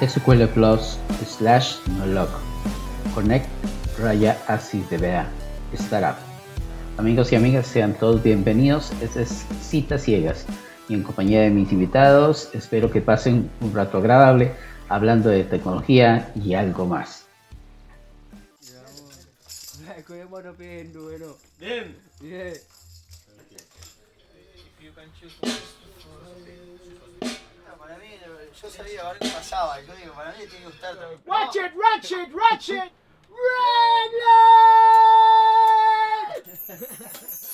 SQL Plus slash nolog. Connect raya así de vea startup. Amigos y amigas, sean todos bienvenidos. Este es Citas Ciegas y en compañía de mis invitados espero que pasen un rato agradable hablando de tecnología y algo más. Yo sabía a ver qué pasaba. Yo digo, para mí tiene que gustar también. Watch it, Ratchet, Ratchet, Redline!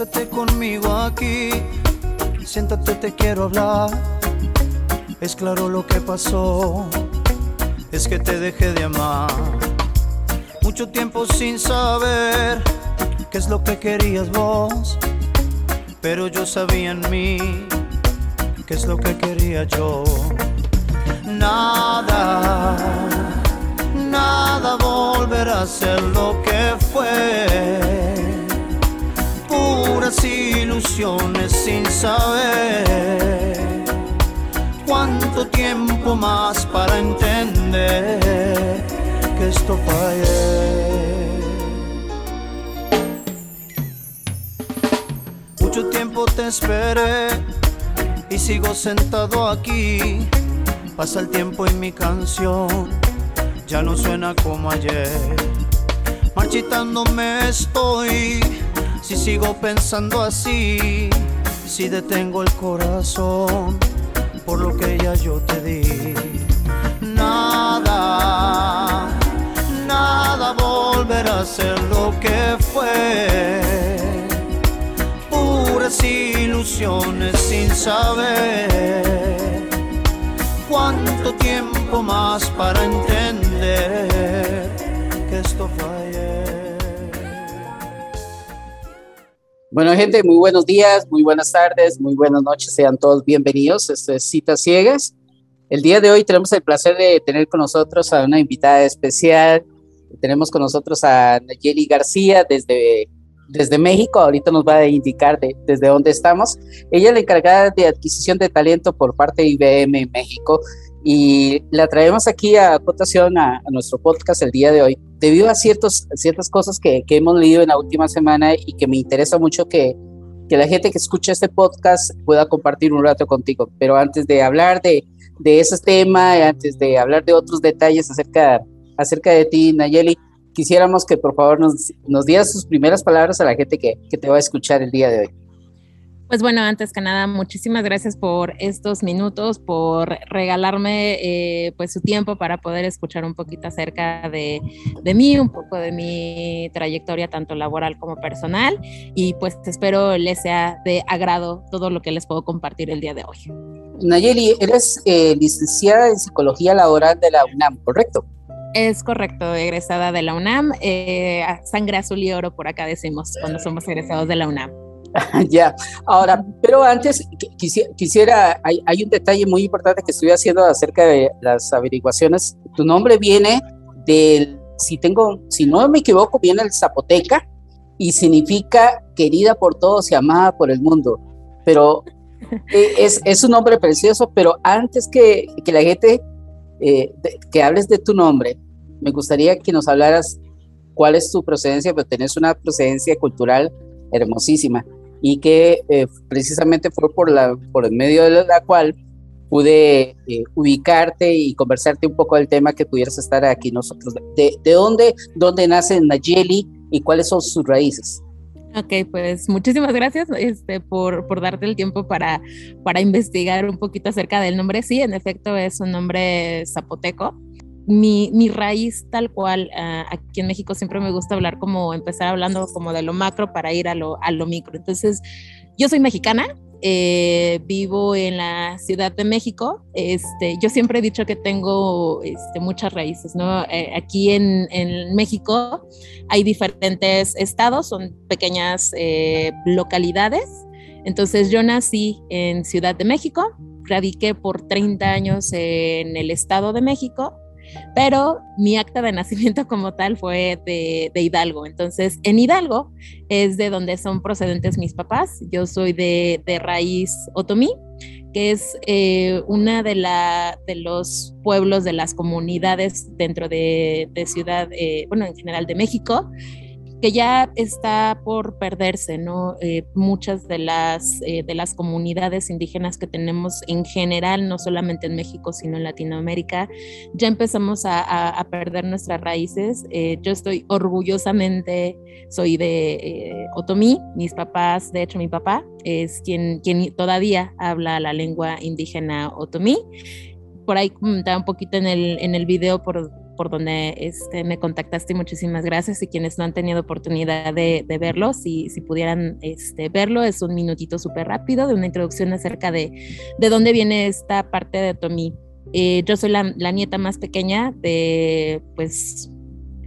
Siéntate conmigo aquí, siéntate, te quiero hablar. Es claro lo que pasó, es que te dejé de amar. Mucho tiempo sin saber qué es lo que querías vos, pero yo sabía en mí qué es lo que quería yo. Nada, nada volverá a ser lo que fue puras ilusiones sin saber cuánto tiempo más para entender que esto fue Mucho tiempo te esperé y sigo sentado aquí. Pasa el tiempo y mi canción ya no suena como ayer. Marchitándome estoy si sigo pensando así, si detengo el corazón por lo que ya yo te di. Nada, nada volverá a ser lo que fue. Puras ilusiones sin saber cuánto tiempo más para entender Bueno, gente, muy buenos días, muy buenas tardes, muy buenas noches, sean todos bienvenidos. Esto es Citas Ciegas. El día de hoy tenemos el placer de tener con nosotros a una invitada especial. Tenemos con nosotros a Nayeli García desde, desde México. Ahorita nos va a indicar de, desde dónde estamos. Ella es la encargada de adquisición de talento por parte de IBM México y la traemos aquí a cotación a, a, nuestro podcast el día de hoy, debido a ciertos, ciertas cosas que, que, hemos leído en la última semana y que me interesa mucho que, que, la gente que escucha este podcast pueda compartir un rato contigo. Pero antes de hablar de, de ese tema, antes de hablar de otros detalles acerca, acerca de ti, Nayeli, quisiéramos que por favor nos, nos dieras sus primeras palabras a la gente que, que te va a escuchar el día de hoy. Pues bueno, antes que nada, muchísimas gracias por estos minutos, por regalarme eh, pues su tiempo para poder escuchar un poquito acerca de, de, mí, un poco de mi trayectoria tanto laboral como personal y pues espero les sea de agrado todo lo que les puedo compartir el día de hoy. Nayeli, eres eh, licenciada en Psicología Laboral de la UNAM, ¿correcto? Es correcto, egresada de la UNAM, eh, sangre azul y oro por acá decimos cuando somos egresados de la UNAM. ya, ahora, pero antes quisiera, quisiera hay, hay, un detalle muy importante que estoy haciendo acerca de las averiguaciones. Tu nombre viene del, si tengo, si no me equivoco, viene el zapoteca y significa querida por todos y amada por el mundo. Pero es, es un nombre precioso, pero antes que, que la gente, eh, de, que hables de tu nombre, me gustaría que nos hablaras cuál es tu procedencia, pero tenés una procedencia cultural hermosísima y que eh, precisamente fue por, la, por el medio de la cual pude eh, ubicarte y conversarte un poco del tema que pudieras estar aquí nosotros. ¿De, de dónde, dónde nace Nayeli y cuáles son sus raíces? Ok, pues muchísimas gracias este, por, por darte el tiempo para, para investigar un poquito acerca del nombre. Sí, en efecto es un nombre zapoteco. Mi, raíz tal cual, uh, aquí en México siempre me gusta hablar como, empezar hablando como de lo macro para ir a lo, a lo micro. Entonces, yo soy mexicana, eh, vivo en la Ciudad de México. Este, yo siempre he dicho que tengo este, muchas raíces, ¿no? Eh, aquí en, en, México hay diferentes estados, son pequeñas eh, localidades. Entonces yo nací en Ciudad de México, radiqué por 30 años en el Estado de México pero mi acta de nacimiento como tal fue de, Hidalgo. Entonces, en Hidalgo es de donde son procedentes mis papás. Yo soy de, raíz otomí, que es eh, una de, la, de los pueblos, de las comunidades dentro de, ciudad, eh, bueno, en general de México, que ya está por perderse, ¿no? Eh, muchas de las, eh, de las comunidades indígenas que tenemos en general, no solamente en México, sino en Latinoamérica, ya empezamos a, a, perder nuestras raíces. Eh, yo estoy orgullosamente, soy de Otomí, mis papás, de hecho mi papá es quien, quien todavía habla la lengua indígena Otomí por ahí comentaba un poquito en el, en el video por, por donde este, me contactaste. Muchísimas gracias. Y quienes no han tenido oportunidad de, verlo, si, si pudieran este, verlo, es un minutito súper rápido de una introducción acerca de, de dónde viene esta parte de Tommy. Eh, yo soy la, la, nieta más pequeña de, pues,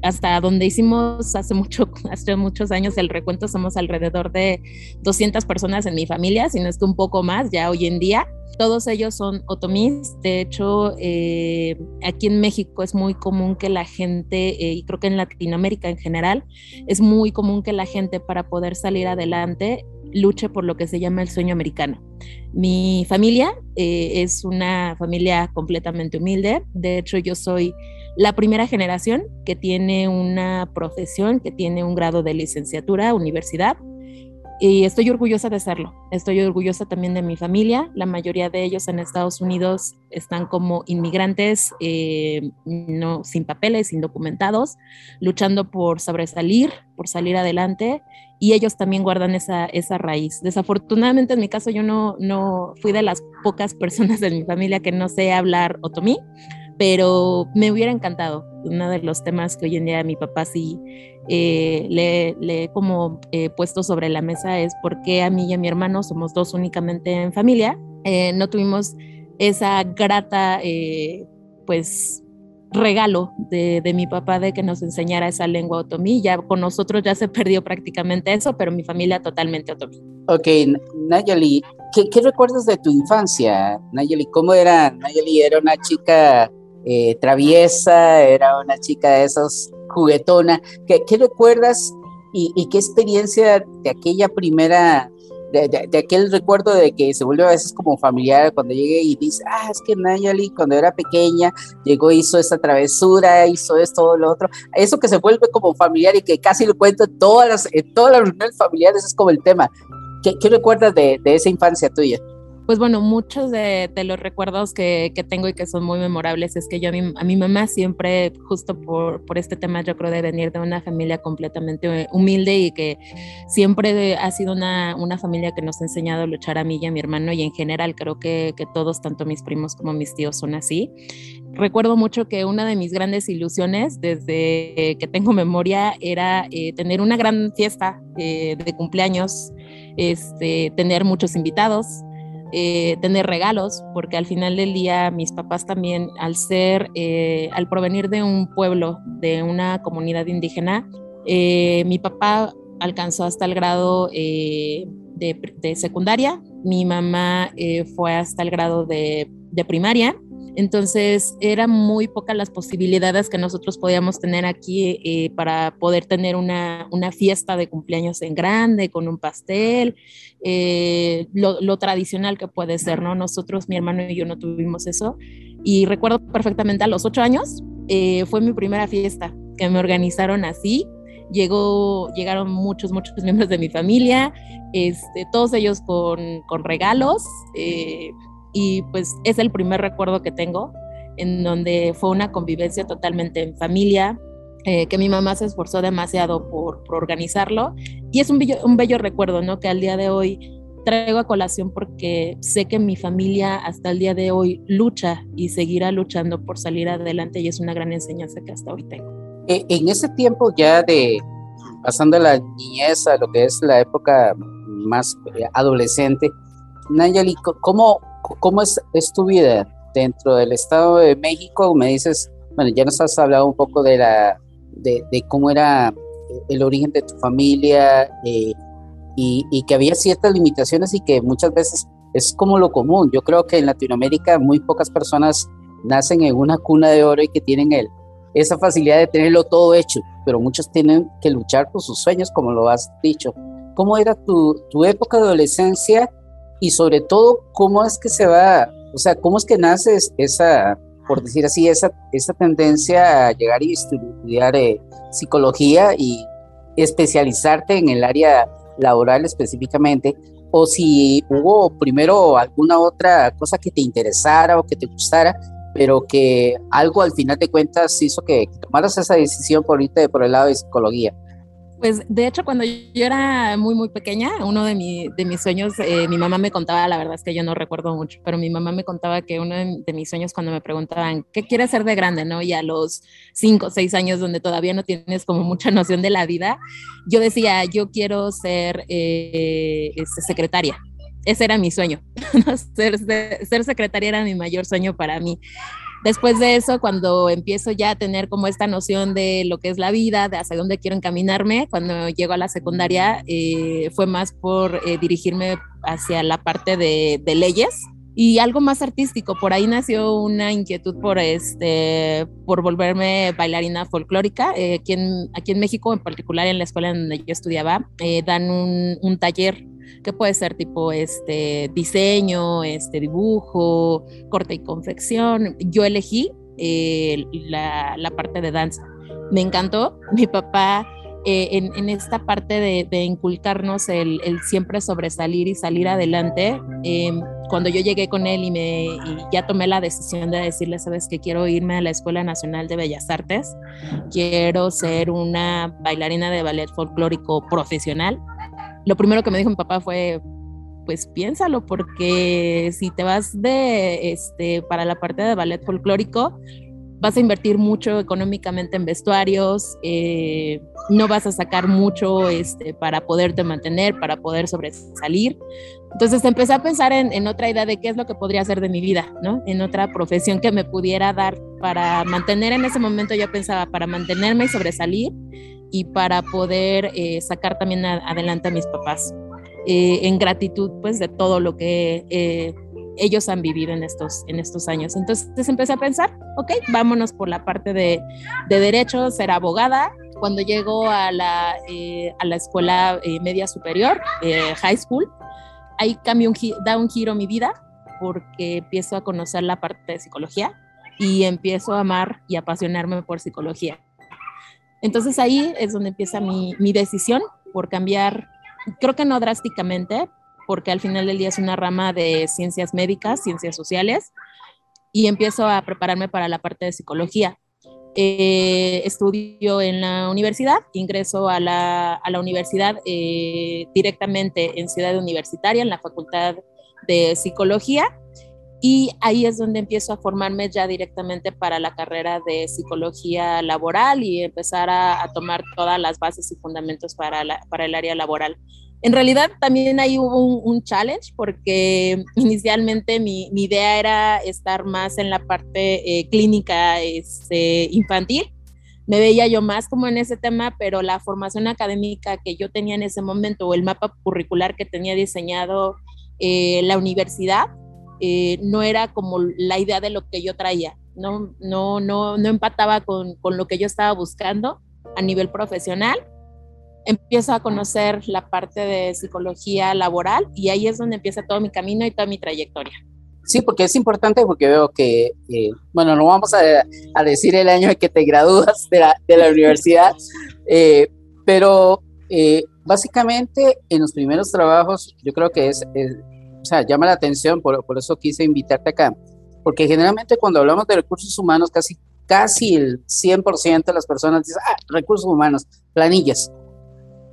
hasta donde hicimos hace, mucho, hace muchos años el recuento, somos alrededor de 200 personas en mi familia, si no es que un poco más ya hoy en día. Todos ellos son otomís. De hecho, eh, aquí en México es muy común que la gente, eh, y creo que en Latinoamérica en general, es muy común que la gente para poder salir adelante luche por lo que se llama el sueño americano. Mi familia eh, es una familia completamente humilde. De hecho, yo soy la primera generación que tiene una profesión, que tiene un grado de licenciatura, universidad, y estoy orgullosa de serlo. Estoy orgullosa también de mi familia. La mayoría de ellos en Estados Unidos están como inmigrantes, eh, no, sin papeles, indocumentados, luchando por sobresalir, por salir adelante. Y ellos también guardan esa, esa raíz. Desafortunadamente en mi caso yo no, no fui de las pocas personas de mi familia que no sé hablar otomí pero me hubiera encantado. Uno de los temas que hoy en día mi papá sí eh, le, he como eh, puesto sobre la mesa es por qué a mí y a mi hermano somos dos únicamente en familia. Eh, no tuvimos esa grata, pues, regalo de, de, mi papá de que nos enseñara esa lengua otomí. Ya con nosotros ya se perdió prácticamente eso, pero mi familia totalmente otomí. Ok, Nayeli, ¿qué, ¿qué, recuerdas de tu infancia? Nayeli, ¿cómo era? Nayeli era una chica eh, traviesa, era una chica de esos juguetona. ¿Qué, qué recuerdas y, qué experiencia de aquella primera, de, aquel recuerdo de que se vuelve a veces como familiar cuando llegué y dice, ah, es que Nayali cuando era pequeña llegó, hizo esta travesura, hizo esto, lo otro. Eso que se vuelve como familiar y que casi lo cuento en todas las, en todas las reuniones familiares es como el tema. ¿Qué, qué recuerdas de esa infancia tuya? Pues bueno, muchos de, los recuerdos que, tengo y que son muy memorables es que yo a mi, a mi mamá siempre, justo por, por, este tema, yo creo de venir de una familia completamente humilde y que siempre ha sido una, una familia que nos ha enseñado a luchar a mí y a mi hermano y en general creo que, que todos, tanto mis primos como mis tíos, son así. Recuerdo mucho que una de mis grandes ilusiones desde que tengo memoria era eh, tener una gran fiesta eh, de cumpleaños, este, tener muchos invitados, eh, tener regalos, porque al final del día mis papás también, al ser, eh, al provenir de un pueblo, de una comunidad indígena, eh, mi papá alcanzó hasta el grado de, secundaria, mi mamá fue hasta el grado de, de primaria entonces, eran muy pocas las posibilidades que nosotros podíamos tener aquí eh, para poder tener una, fiesta de cumpleaños en grande, con un pastel, eh, lo, tradicional que puede ser, ¿no? Nosotros, mi hermano y yo no tuvimos eso. Y recuerdo perfectamente a los ocho años, eh, fue mi primera fiesta que me organizaron así. Llegó, llegaron muchos, muchos miembros de mi familia, este, todos ellos con, con regalos y pues es el primer recuerdo que tengo en donde fue una convivencia totalmente en familia, eh, que mi mamá se esforzó demasiado por, por organizarlo y es un bello, un bello recuerdo, ¿no? Que al día de hoy traigo a colación porque sé que mi familia hasta el día de hoy lucha y seguirá luchando por salir adelante y es una gran enseñanza que hasta hoy tengo. Eh, en ese tiempo ya de pasando la niñez a lo que es la época más eh, adolescente, Nayeli, ¿cómo, cómo es, es, tu vida dentro del Estado de México? Me dices, bueno, ya nos has hablado un poco de, la, de, de cómo era el origen de tu familia eh, y, y, que había ciertas limitaciones y que muchas veces es como lo común. Yo creo que en Latinoamérica muy pocas personas nacen en una cuna de oro y que tienen el, esa facilidad de tenerlo todo hecho, pero muchos tienen que luchar por sus sueños, como lo has dicho. ¿Cómo era tu, tu época de adolescencia y sobre todo cómo es que se va, o sea, cómo es que nace esa, por decir así, esa, esa tendencia a llegar y estudiar eh, psicología y especializarte en el área laboral específicamente? O si hubo primero alguna otra cosa que te interesara o que te gustara pero que algo al final de cuentas hizo que, tomaras esa decisión por irte por el lado de psicología. Pues de hecho cuando yo era muy muy pequeña, uno de, mi, de mis sueños, eh, mi mamá me contaba, la verdad es que yo no recuerdo mucho, pero mi mamá me contaba que uno de, mis sueños cuando me preguntaban, ¿qué quieres ser de grande? ¿no? Y a los cinco seis años donde todavía no tienes como mucha noción de la vida, yo decía, yo quiero ser eh, este, secretaria ese era mi sueño. ser, ser secretaria era mi mayor sueño para mí. Después de eso, cuando empiezo ya a tener como esta noción de lo que es la vida, de hacia dónde quiero encaminarme, cuando llego a la secundaria, eh, fue más por eh, dirigirme hacia la parte de, de, leyes y algo más artístico. Por ahí nació una inquietud por, este, por volverme bailarina folclórica. Eh, aquí, en, aquí en México, en particular en la escuela donde yo estudiaba, dan un, un taller que puede ser tipo este diseño, este dibujo, corte y confección. Yo elegí eh, la, la, parte de danza. Me encantó. Mi papá eh, en, en, esta parte de, de inculcarnos el, el, siempre sobresalir y salir adelante, eh, cuando yo llegué con él y, me, y ya tomé la decisión de decirle, sabes que quiero irme a la Escuela Nacional de Bellas Artes, quiero ser una bailarina de ballet folclórico profesional, lo primero que me dijo mi papá fue, pues piénsalo, porque si te vas de, este, para la parte de ballet folclórico, vas a invertir mucho económicamente en vestuarios, eh, no vas a sacar mucho este, para poderte mantener, para poder sobresalir. Entonces empecé a pensar en, en, otra idea de qué es lo que podría hacer de mi vida, ¿no? En otra profesión que me pudiera dar para mantener en ese momento, yo pensaba, para mantenerme y sobresalir y para poder eh, sacar también adelante a mis papás eh, en gratitud pues de todo lo que eh, ellos han vivido en estos, en estos años. Entonces empecé a pensar, ok, vámonos por la parte de, de derecho, ser abogada. Cuando llego a la, a la escuela media superior, high school, ahí cambia un, da un giro mi vida porque empiezo a conocer la parte de psicología y empiezo a amar y apasionarme por psicología. Entonces ahí es donde empieza mi, mi decisión por cambiar, creo que no drásticamente, porque al final del día es una rama de ciencias médicas, ciencias sociales, y empiezo a prepararme para la parte de psicología. Eh, estudio en la universidad, ingreso a la, a la universidad eh, directamente en Ciudad Universitaria, en la Facultad de Psicología, y ahí es donde empiezo a formarme ya directamente para la carrera de psicología laboral y empezar a, a tomar todas las bases y fundamentos para, la, para el área laboral. En realidad también ahí hubo un, un challenge porque inicialmente mi, mi, idea era estar más en la parte eh, clínica este, infantil. Me veía yo más como en ese tema, pero la formación académica que yo tenía en ese momento o el mapa curricular que tenía diseñado eh, la universidad eh, no era como la idea de lo que yo traía, no, no, no, no empataba con, con lo que yo estaba buscando a nivel profesional. Empiezo a conocer la parte de psicología laboral y ahí es donde empieza todo mi camino y toda mi trayectoria. Sí, porque es importante porque veo que, eh, bueno, no vamos a, a, decir el año en que te gradúas de la, de la universidad, eh, pero eh, básicamente en los primeros trabajos yo creo que es, es, o sea, llama la atención, por, por, eso quise invitarte acá, porque generalmente cuando hablamos de recursos humanos, casi, casi el 100% de las personas dicen, ah, recursos humanos, planillas,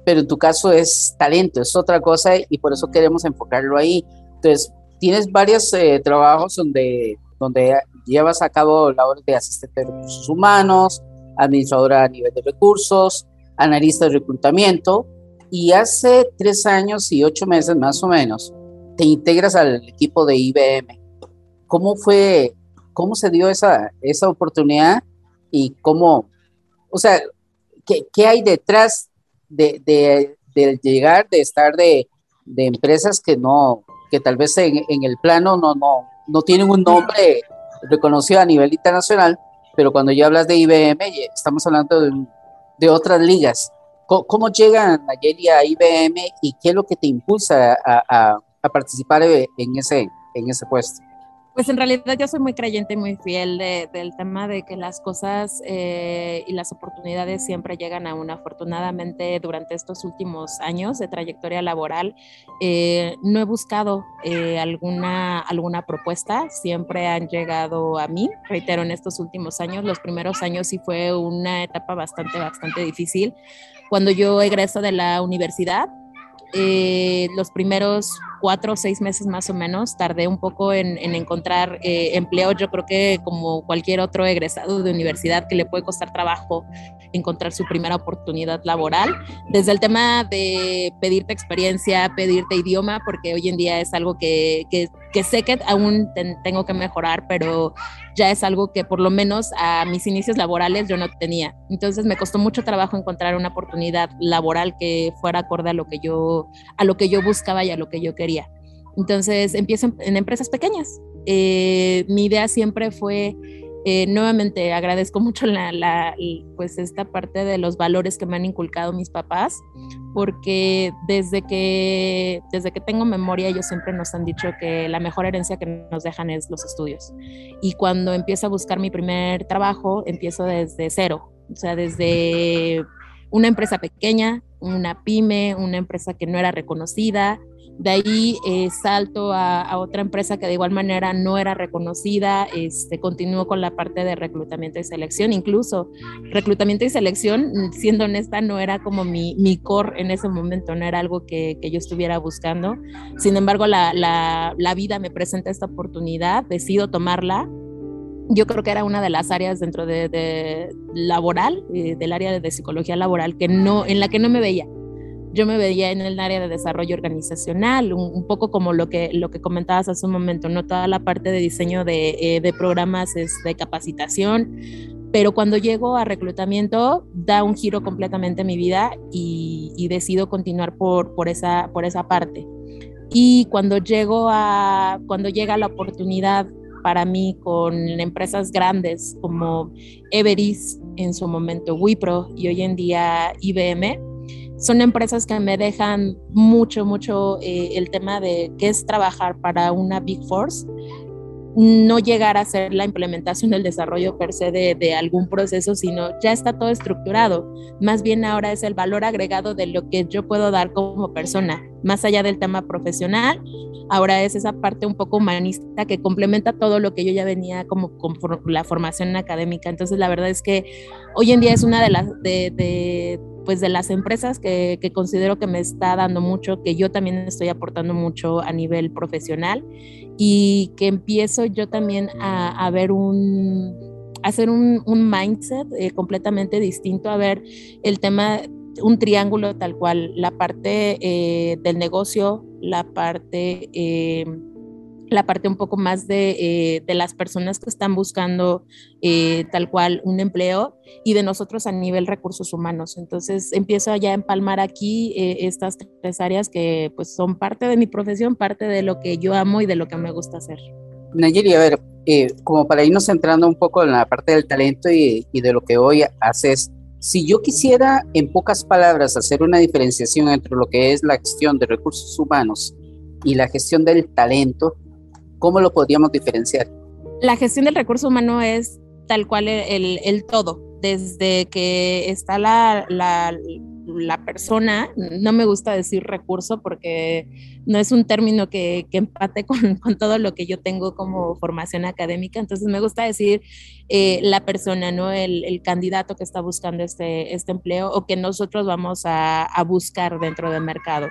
pero en tu caso es talento, es otra cosa y por eso queremos enfocarlo ahí. Entonces, tienes varios eh, trabajos donde, donde llevas a cabo labores de asistente de recursos humanos, administradora a nivel de recursos, analista de reclutamiento, y hace tres años y ocho meses más o menos, te integras al equipo de IBM. ¿Cómo fue, cómo se dio esa, esa oportunidad y cómo, o sea, qué, qué hay detrás de, de, llegar, de estar de, de, empresas que no, que tal vez en, en, el plano no, no, no tienen un nombre reconocido a nivel internacional, pero cuando ya hablas de IBM, estamos hablando de, de otras ligas. ¿Cómo, cómo llegan a IBM y qué es lo que te impulsa a, a, a participar en ese, en ese puesto? Pues en realidad yo soy muy creyente y muy fiel de, del tema de que las cosas eh, y las oportunidades siempre llegan a uno. Afortunadamente durante estos últimos años de trayectoria laboral eh, no he buscado eh, alguna, alguna propuesta, siempre han llegado a mí, reitero, en estos últimos años. Los primeros años sí fue una etapa bastante, bastante difícil. Cuando yo egreso de la universidad, eh, los primeros cuatro o seis meses más o menos tardé un poco en, en encontrar eh, empleo. Yo creo que como cualquier otro egresado de universidad que le puede costar trabajo encontrar su primera oportunidad laboral, desde el tema de pedirte experiencia, pedirte idioma, porque hoy en día es algo que, que sé que aún tengo que mejorar, pero ya es algo que por lo menos a mis inicios laborales yo no tenía. Entonces me costó mucho trabajo encontrar una oportunidad laboral que fuera acorde a lo que yo, a lo que yo buscaba y a lo que yo quería. Entonces empiezo en, empresas pequeñas. Eh, mi idea siempre fue eh, nuevamente agradezco mucho la, la, pues esta parte de los valores que me han inculcado mis papás, porque desde que, desde que tengo memoria ellos siempre nos han dicho que la mejor herencia que nos dejan es los estudios. Y cuando empiezo a buscar mi primer trabajo, empiezo desde cero, o sea, desde una empresa pequeña, una pyme, una empresa que no era reconocida, de ahí eh, salto a, otra empresa que de igual manera no era reconocida, este, continúo con la parte de reclutamiento y selección, incluso reclutamiento y selección, siendo honesta, no era como mi, mi core en ese momento, no era algo que, que yo estuviera buscando. Sin embargo, la, la, la vida me presenta esta oportunidad, decido tomarla, yo creo que era una de las áreas dentro de, de laboral, eh, del área de, de, psicología laboral, que no, en la que no me veía yo me veía en el área de desarrollo organizacional, un, un, poco como lo que, lo que comentabas hace un momento, ¿no? Toda la parte de diseño de, eh, de programas es de capacitación, pero cuando llego a reclutamiento da un giro completamente a mi vida y, y decido continuar por, por, esa, por esa parte. Y cuando llego a, cuando llega la oportunidad para mí con empresas grandes como Everis, en su momento Wipro y hoy en día IBM, son empresas que me dejan mucho, mucho eh, el tema de qué es trabajar para una Big Force, no llegar a hacer la implementación del desarrollo per se de, de, algún proceso, sino ya está todo estructurado. Más bien ahora es el valor agregado de lo que yo puedo dar como persona, más allá del tema profesional. Ahora es esa parte un poco humanista que complementa todo lo que yo ya venía como con la formación académica. Entonces, la verdad es que hoy en día es una de las de, pues de las empresas que, que, considero que me está dando mucho, que yo también estoy aportando mucho a nivel profesional y que empiezo yo también a, a ver un, hacer un, un mindset eh, completamente distinto, a ver el tema, un triángulo tal cual, la parte eh, del negocio, la parte... Eh, la parte un poco más de, eh, de las personas que están buscando tal cual un empleo y de nosotros a nivel recursos humanos. Entonces empiezo ya a empalmar aquí estas tres áreas que pues son parte de mi profesión, parte de lo que yo amo y de lo que me gusta hacer. Nayeli, a ver, como para irnos centrando un poco en la parte del talento y, y de lo que hoy haces, si yo quisiera en pocas palabras hacer una diferenciación entre lo que es la gestión de recursos humanos y la gestión del talento, ¿Cómo lo podríamos diferenciar? La gestión del recurso humano es tal cual el, el, todo, desde que está la, la, la, persona, no me gusta decir recurso porque no es un término que, que empate con, todo lo que yo tengo como formación académica, entonces me gusta decir eh, la persona, ¿no? El, candidato que está buscando este, este empleo o que nosotros vamos a, a buscar dentro del mercado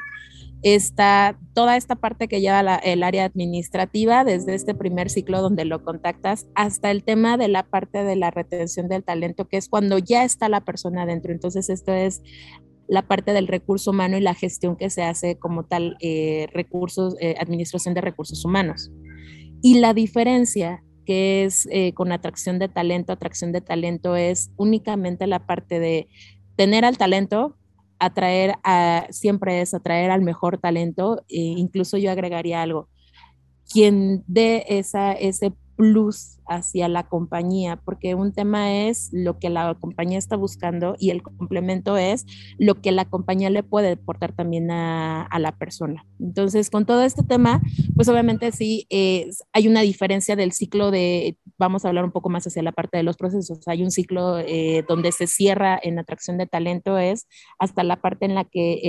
está toda esta parte que lleva la, el área administrativa, desde este primer ciclo donde lo contactas, hasta el tema de la parte de la retención del talento, que es cuando ya está la persona dentro. Entonces, esto es la parte del recurso humano y la gestión que se hace como tal, eh, recursos, eh, administración de recursos humanos. Y la diferencia que es eh, con atracción de talento, atracción de talento es únicamente la parte de tener al talento, atraer a, siempre es atraer al mejor talento, e incluso yo agregaría algo, quien dé esa, ese plus hacia la compañía, porque un tema es lo que la compañía está buscando y el complemento es lo que la compañía le puede aportar también a, la persona. Entonces, con todo este tema, pues obviamente sí hay una diferencia del ciclo de, vamos a hablar un poco más hacia la parte de los procesos, hay un ciclo eh, donde se cierra en atracción de talento, es hasta la parte en la que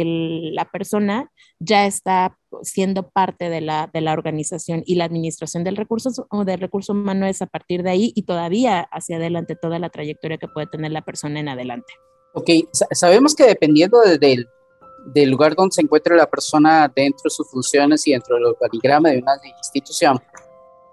la persona ya está siendo parte de la, de la organización y la administración del recurso, o del recurso humano es a partir de ahí y todavía hacia adelante toda la trayectoria que puede tener la persona en adelante. Ok, sabemos que dependiendo del, del lugar donde se encuentre la persona dentro de sus funciones y dentro del organigrama de una institución,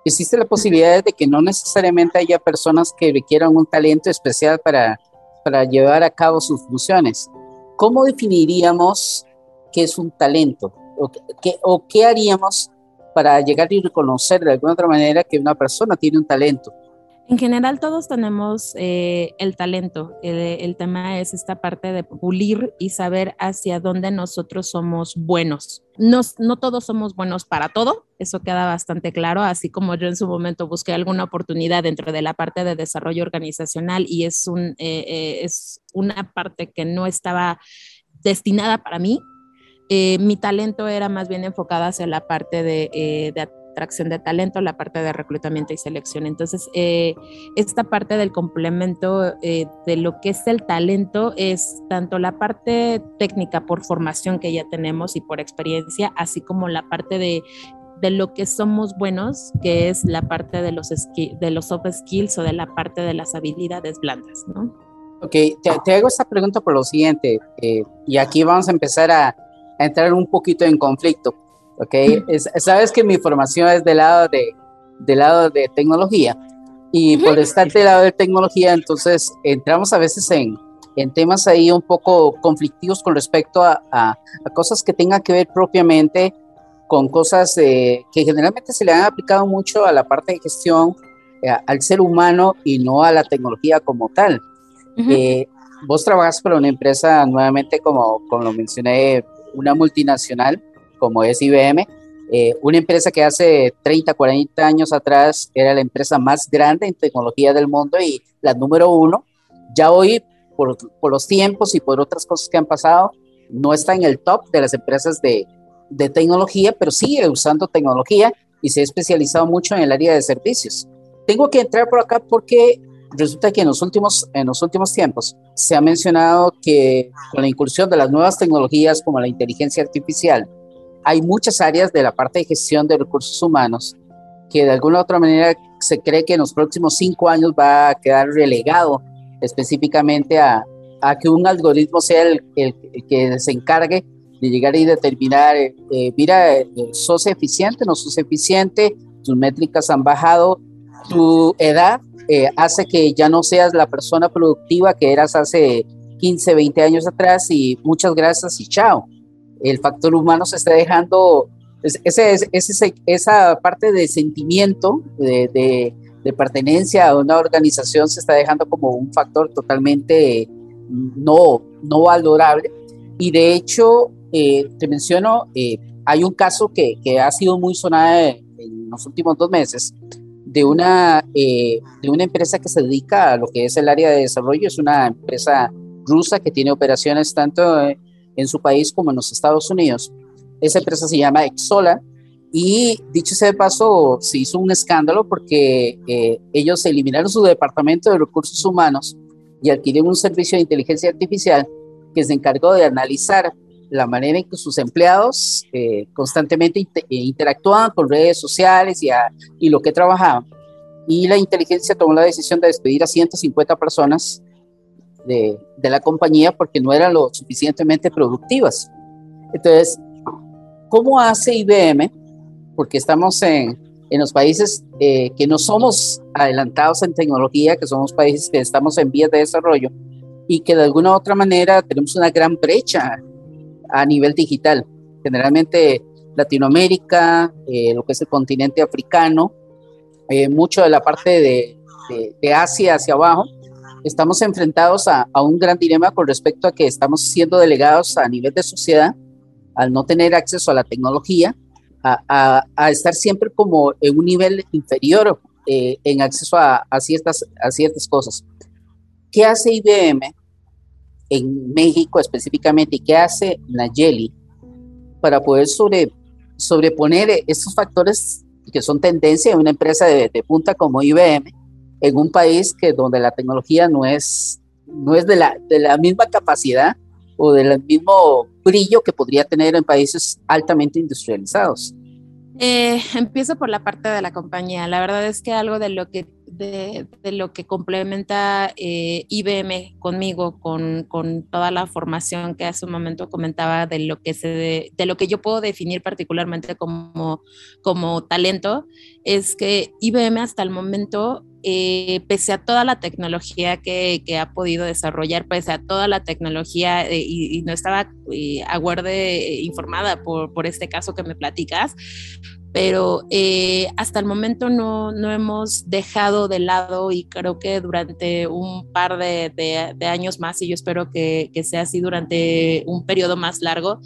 existe la posibilidad de que no necesariamente haya personas que requieran un talento especial para, para llevar a cabo sus funciones. ¿Cómo definiríamos qué es un talento? ¿O qué, o qué haríamos para llegar y reconocer de alguna otra manera que una persona tiene un talento. En general todos tenemos eh, el talento. El, tema es esta parte de pulir y saber hacia dónde nosotros somos buenos. No, no todos somos buenos para todo, eso queda bastante claro, así como yo en su momento busqué alguna oportunidad dentro de la parte de desarrollo organizacional y es, un, eh, eh, es una parte que no estaba destinada para mí, eh, mi talento era más bien enfocada hacia la parte de, eh, atracción de talento, la parte de reclutamiento y selección. Entonces, eh, esta parte del complemento de lo que es el talento es tanto la parte técnica por formación que ya tenemos y por experiencia, así como la parte de de lo que somos buenos, que es la parte de los, de los soft skills o de la parte de las habilidades blandas, ¿no? Ok, te, hago esta pregunta por lo siguiente, y aquí vamos a empezar a, entrar un poquito en conflicto, ¿ok? sabes que mi formación es del lado de, del lado de tecnología y por estar del lado de tecnología, entonces entramos a veces en, en temas ahí un poco conflictivos con respecto a, a, cosas que tengan que ver propiamente con cosas eh, que generalmente se le han aplicado mucho a la parte de gestión, eh, al ser humano y no a la tecnología como tal. Eh, vos trabajas para una empresa, nuevamente, como, como lo mencioné una multinacional como es IBM, eh, una empresa que hace 30, 40 años atrás era la empresa más grande en tecnología del mundo y la número uno, ya hoy por, por los tiempos y por otras cosas que han pasado, no está en el top de las empresas de, de tecnología, pero sigue usando tecnología y se ha especializado mucho en el área de servicios. Tengo que entrar por acá porque resulta que en los últimos, en los últimos tiempos se ha mencionado que con la incursión de las nuevas tecnologías como la inteligencia artificial, hay muchas áreas de la parte de gestión de recursos humanos que de alguna u otra manera se cree que en los próximos cinco años va a quedar relegado específicamente a, a que un algoritmo sea el, el, que se encargue de llegar y determinar, eh, mira, eh, sos eficiente, no sos eficiente, tus métricas han bajado, tu edad eh, hace que ya no seas la persona productiva que eras hace 15, 20 años atrás y muchas gracias y chao. El factor humano se está dejando, esa parte de sentimiento, de, de, pertenencia a una organización se está dejando como un factor totalmente no, no valorable. Y de hecho, eh, te menciono, eh, hay un caso que, que, ha sido muy sonado en los últimos dos meses, de una, eh, de una empresa que se dedica a lo que es el área de desarrollo. Es una empresa rusa que tiene operaciones tanto en su país como en los Estados Unidos. Esa empresa se llama Exola y dicho sea de paso, se hizo un escándalo porque eh, ellos eliminaron su departamento de recursos humanos y adquirieron un servicio de inteligencia artificial que se encargó de analizar la manera en que sus empleados eh, constantemente eh, interactuaban con redes sociales y, y lo que trabajaban. Y la inteligencia tomó la decisión de despedir a 150 personas de, de la compañía porque no eran lo suficientemente productivas. Entonces, ¿cómo hace IBM? Porque estamos en, en los países eh, que no somos adelantados en tecnología, que somos países que estamos en vías de desarrollo, y que de alguna otra manera tenemos una gran brecha a nivel digital. Generalmente Latinoamérica, eh, lo que es el continente africano, eh, mucho de la parte de, de, Asia hacia abajo, estamos enfrentados a, a, un gran dilema con respecto a que estamos siendo delegados a nivel de sociedad al no tener acceso a la tecnología, a, a, estar siempre como en un nivel inferior eh, en acceso a, ciertas, a ciertas cosas. ¿Qué hace IBM en México específicamente y qué hace Nayeli para poder sobre, sobreponer estos factores que son tendencia en una empresa de, punta como IBM en un país que donde la tecnología no es, no es de, la, de la misma capacidad o del mismo brillo que podría tener en países altamente industrializados. Eh, empiezo por la parte de la compañía. La verdad es que algo de lo que de, lo que complementa eh, IBM conmigo, con, con, toda la formación que hace un momento comentaba de lo que se de, lo que yo puedo definir particularmente como, como talento, es que IBM hasta el momento eh, pese a toda la tecnología que, que, ha podido desarrollar, pese a toda la tecnología, y, y, no estaba eh, aguarde informada por, por, este caso que me platicas, pero eh, hasta el momento no, no, hemos dejado de lado y creo que durante un par de, de, años más, y yo espero que, que, sea así durante un periodo más largo,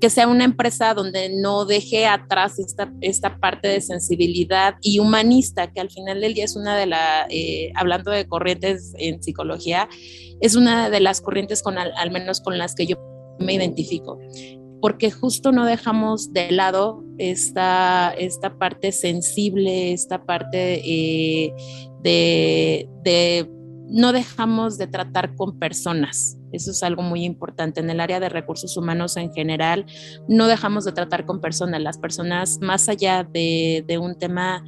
que sea una empresa donde no deje atrás esta, esta parte de sensibilidad y humanista, que al final del día es una de las, eh, hablando de corrientes en psicología, es una de las corrientes con al, al menos con las que yo me identifico porque justo no dejamos de lado esta, esta parte sensible, esta parte eh, de, no dejamos de tratar con personas. Eso es algo muy importante. En el área de recursos humanos en general, no dejamos de tratar con personas. Las personas, más allá de un tema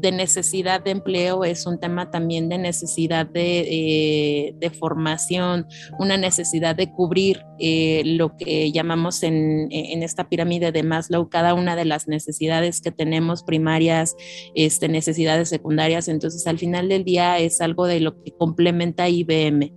de necesidad de empleo es un tema también de necesidad de, eh, formación, una necesidad de cubrir eh, lo que llamamos en, esta pirámide de Maslow, cada una de las necesidades que tenemos primarias, este, necesidades secundarias. Entonces, al final del día es algo de lo que complementa IBM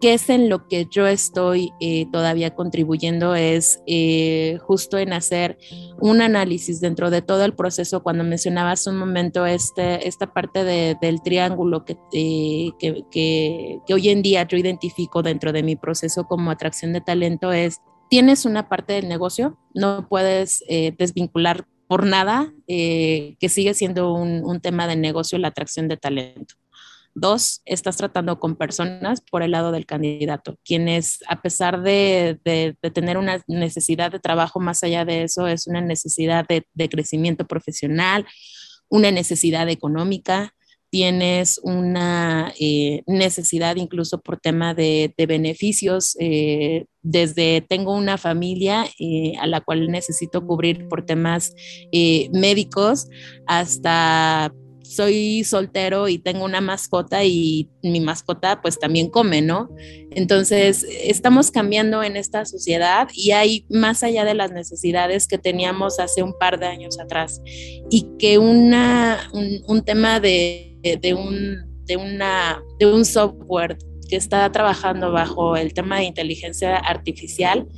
qué es en lo que yo estoy eh, todavía contribuyendo es eh, justo en hacer un análisis dentro de todo el proceso. Cuando mencionabas un momento este, esta parte del triángulo eh, que, que, hoy en día yo identifico dentro de mi proceso como atracción de talento es, tienes una parte del negocio, no puedes desvincular por nada que sigue siendo un, un tema de negocio la atracción de talento. Dos, estás tratando con personas por el lado del candidato, quienes a pesar de, tener una necesidad de trabajo más allá de eso, es una necesidad de, crecimiento profesional, una necesidad económica, tienes una eh, necesidad incluso por tema de, beneficios, eh, desde tengo una familia eh, a la cual necesito cubrir por temas médicos hasta soy soltero y tengo una mascota y mi mascota pues también come, ¿no? Entonces, estamos cambiando en esta sociedad y hay más allá de las necesidades que teníamos hace un par de años atrás y que una, un, tema de, de, un, de, una, de un software que está trabajando bajo el tema de inteligencia artificial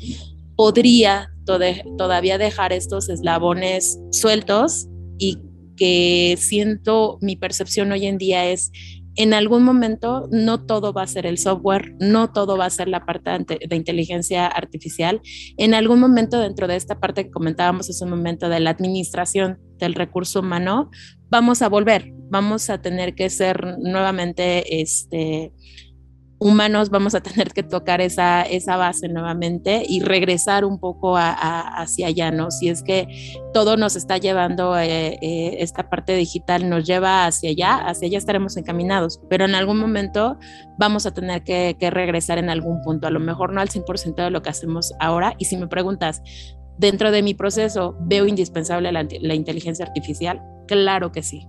podría todavía dejar estos eslabones sueltos y que siento mi percepción hoy en día es en algún momento no todo va a ser el software, no todo va a ser la parte de inteligencia artificial. En algún momento dentro de esta parte que comentábamos hace un momento de la administración del recurso humano, vamos a volver, vamos a tener que ser nuevamente este humanos vamos a tener que tocar esa, esa base nuevamente y regresar un poco hacia allá, ¿no? Si es que todo nos está llevando, eh, eh, esta parte digital nos lleva hacia allá, hacia allá estaremos encaminados, pero en algún momento vamos a tener que, regresar en algún punto, a lo mejor no al 100% de lo que hacemos ahora. Y si me preguntas, dentro de mi proceso, ¿veo indispensable la inteligencia artificial? Claro que sí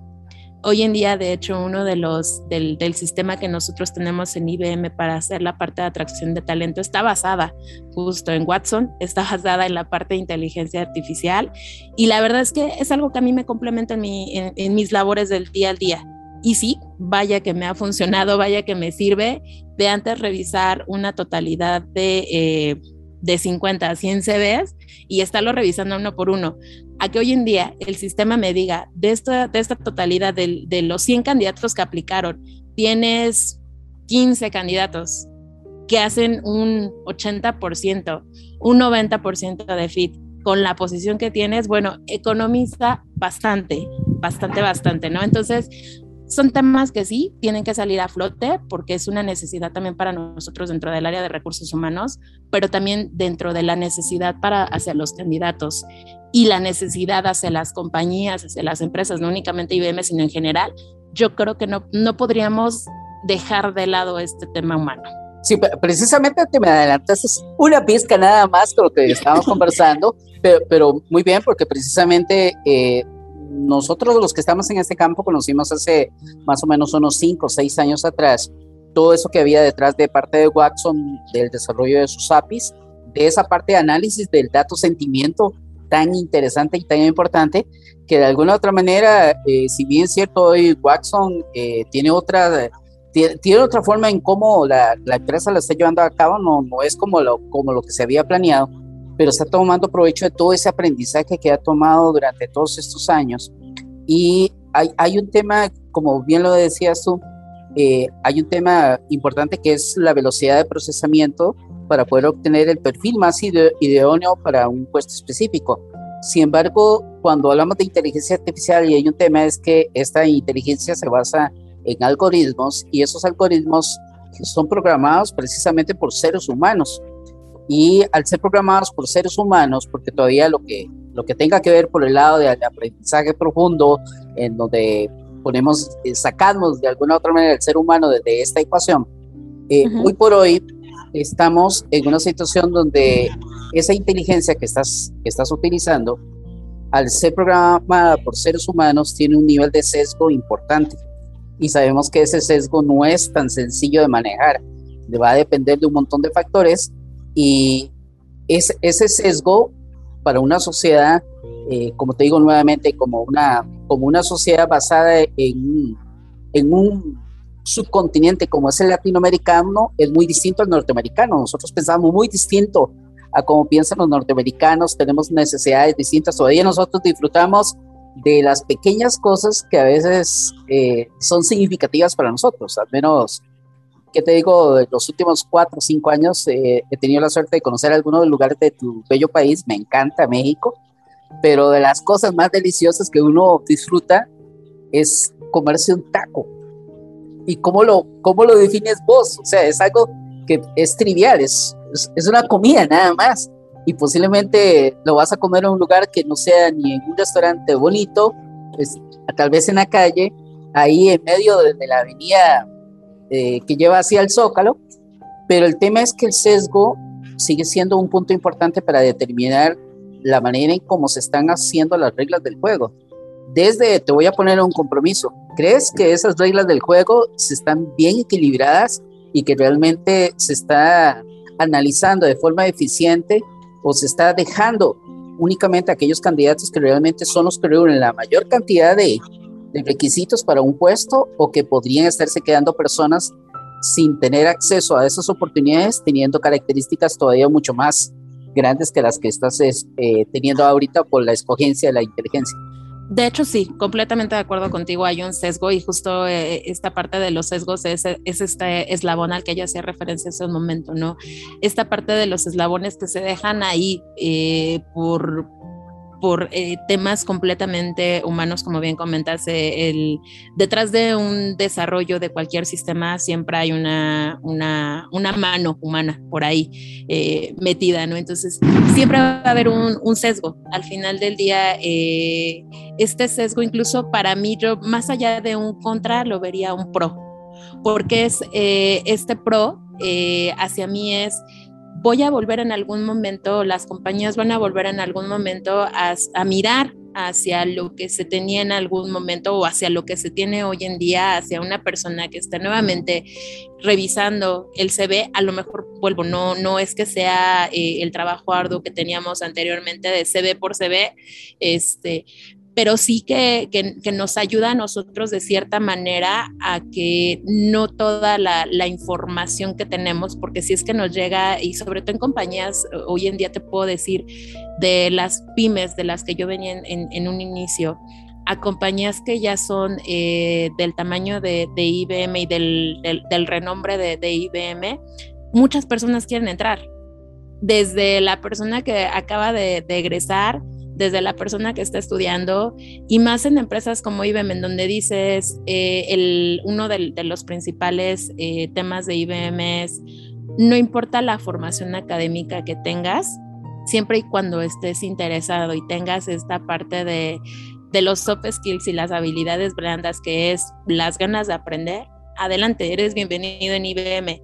Hoy en día, de hecho, uno de los del, sistema que nosotros tenemos en IBM para hacer la parte de atracción de talento está basada justo en Watson, está basada en la parte de inteligencia artificial y la verdad es que es algo que a mí me complementa en, mis labores del día al día. Y sí, vaya que me ha funcionado, vaya que me sirve de antes revisar una totalidad de, eh, de 50 a 100 CVs y estarlo revisando uno por uno. A que hoy en día el sistema me diga, de esta, de esta totalidad de, de los 100 candidatos que aplicaron, tienes 15 candidatos que hacen un 80%, un 90% de fit con la posición que tienes, bueno, economiza bastante, bastante, bastante, ¿no? Entonces, son temas que sí tienen que salir a flote porque es una necesidad también para nosotros dentro del área de recursos humanos, pero también dentro de la necesidad para hacia los candidatos y la necesidad hacia las compañías, hacia las empresas, no únicamente IBM, sino en general. Yo creo que no, no podríamos dejar de lado este tema humano. Sí, precisamente te me adelantaste una pizca nada más con lo que estábamos conversando, pero, pero, muy bien, porque precisamente eh, nosotros los que estamos en este campo conocimos hace más o menos unos 5 o 6 años atrás todo eso que había detrás de parte de Watson del desarrollo de sus APIs, de esa parte de análisis del dato sentimiento tan interesante y tan importante que de alguna otra manera, eh, si bien cierto hoy Watson eh, tiene otra tiene, otra forma en cómo la, la, empresa la está llevando a cabo, no, no es como lo, como lo que se había planeado, pero está tomando provecho de todo ese aprendizaje que ha tomado durante todos estos años. Y hay, un tema, como bien lo decías tú, eh, hay un tema importante que es la velocidad de procesamiento para poder obtener el perfil más idóneo para un puesto específico. Sin embargo, cuando hablamos de inteligencia artificial y hay un tema es que esta inteligencia se basa en algoritmos y esos algoritmos son programados precisamente por seres humanos. Y al ser programados por seres humanos, porque todavía lo que, lo que tenga que ver por el lado de aprendizaje profundo, en donde ponemos, eh, sacamos de alguna otra manera el ser humano desde esta ecuación, eh, hoy por hoy estamos en una situación donde esa inteligencia que estás, que estás utilizando, al ser programada por seres humanos, tiene un nivel de sesgo importante. Y sabemos que ese sesgo no es tan sencillo de manejar, va a depender de un montón de factores y es, ese sesgo para una sociedad, eh, como te digo nuevamente, como una, como una sociedad basada en, en un subcontinente como es el latinoamericano, es muy distinto al norteamericano. Nosotros pensamos muy distinto a cómo piensan los norteamericanos, tenemos necesidades distintas. Todavía nosotros disfrutamos de las pequeñas cosas que a veces eh, son significativas para nosotros, al menos, ¿qué te digo? Los últimos cuatro o cinco años eh, he tenido la suerte de conocer algunos lugares de tu bello país, me encanta México, pero de las cosas más deliciosas que uno disfruta es comerse un taco. ¿Y cómo lo, cómo lo defines vos? O sea, es algo que es trivial, es, es una comida nada más y posiblemente lo vas a comer en un lugar que no sea ni en un restaurante bonito, pues tal vez en la calle, ahí en medio de, la avenida eh, que lleva hacia el Zócalo, pero el tema es que el sesgo sigue siendo un punto importante para determinar la manera en cómo se están haciendo las reglas del juego. Desde, te voy a poner un compromiso, ¿crees que esas reglas del juego se están bien equilibradas y que realmente se está analizando de forma eficiente o se está dejando únicamente aquellos candidatos que realmente son los que reúnen la mayor cantidad de, requisitos para un puesto o que podrían estarse quedando personas sin tener acceso a esas oportunidades, teniendo características todavía mucho más grandes que las que estás eh, teniendo ahorita por la escogencia de la inteligencia. De hecho, sí, completamente de acuerdo contigo. Hay un sesgo y justo eh, esta parte de los sesgos es, es este eslabón al que ella hacía referencia hace un momento, ¿no? Esta parte de los eslabones que se dejan ahí eh, por, por eh, temas completamente humanos, como bien comentas, el, detrás de un desarrollo de cualquier sistema siempre hay una, una, una mano humana por ahí eh, metida, ¿no? Entonces, siempre va a haber un, un sesgo. Al final del día, eh, este sesgo, incluso para mí, yo más allá de un contra, lo vería un pro, porque es este pro hacia mí es voy a volver en algún momento, las compañías van a volver en algún momento a, mirar hacia lo que se tenía en algún momento o hacia lo que se tiene hoy en día, hacia una persona que está nuevamente revisando el CV, a lo mejor vuelvo, no, no es que sea eh, el trabajo arduo que teníamos anteriormente de CV por CV, este, pero sí que, que, nos ayuda a nosotros de cierta manera a que no toda la, la, información que tenemos, porque si es que nos llega, y sobre todo en compañías, hoy en día te puedo decir, de las pymes de las que yo venía en, en, un inicio, a compañías que ya son eh, del tamaño de, de, IBM y del, del, renombre de, de IBM, muchas personas quieren entrar. Desde la persona que acaba de, de egresar, desde la persona que está estudiando y más en empresas como IBM, en donde dices, eh, el, uno de, los principales eh, temas de IBM es, no importa la formación académica que tengas, siempre y cuando estés interesado y tengas esta parte de, de los soft skills y las habilidades blandas, que es las ganas de aprender, adelante, eres bienvenido en IBM.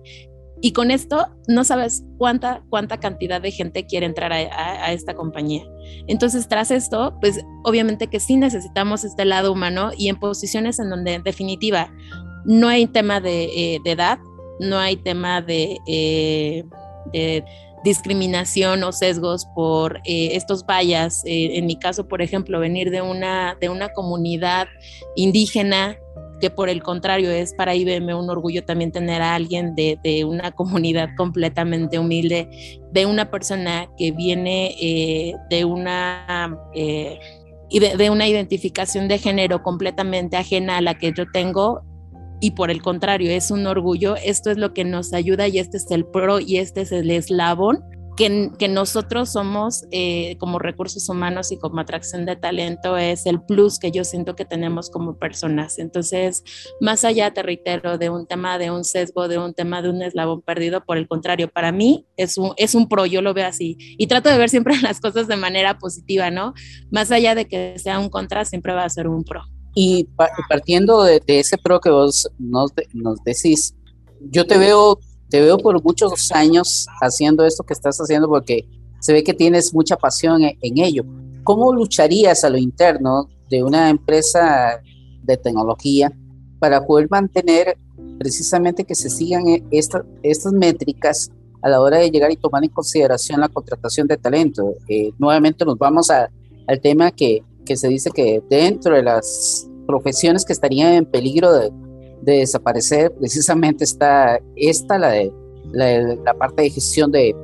Y con esto no sabes cuánta, cuánta cantidad de gente quiere entrar a, esta compañía. Entonces, tras esto, pues obviamente que sí necesitamos este lado humano y en posiciones en donde en definitiva no hay tema de, eh, edad, no hay tema de, eh, discriminación o sesgos por eh, estos vallas. en mi caso, por ejemplo, venir de una, de una comunidad indígena que por el contrario es para IBM un orgullo también tener a alguien de, de una comunidad completamente humilde, de una persona que viene eh, de una... Eh, de, una identificación de género completamente ajena a la que yo tengo y por el contrario es un orgullo, esto es lo que nos ayuda y este es el pro y este es el eslabón que, nosotros somos eh, como recursos humanos y como atracción de talento es el plus que yo siento que tenemos como personas. Entonces, más allá, te reitero, de un tema de un sesgo, de un tema de un eslabón perdido, por el contrario, para mí es un, es un pro, yo lo veo así. Y trato de ver siempre las cosas de manera positiva, ¿no? Más allá de que sea un contra, siempre va a ser un pro. Y partiendo de, ese pro que vos nos, nos decís, yo te veo te veo por muchos años haciendo esto que estás haciendo porque se ve que tienes mucha pasión en, ello. ¿Cómo lucharías a lo interno de una empresa de tecnología para poder mantener precisamente que se sigan e, estas métricas a la hora de llegar y tomar en consideración la contratación de talento? Eh, nuevamente nos vamos a, al tema que, que se dice que dentro de las profesiones que estarían en peligro de, de desaparecer, precisamente está esta, la de la, parte de gestión de,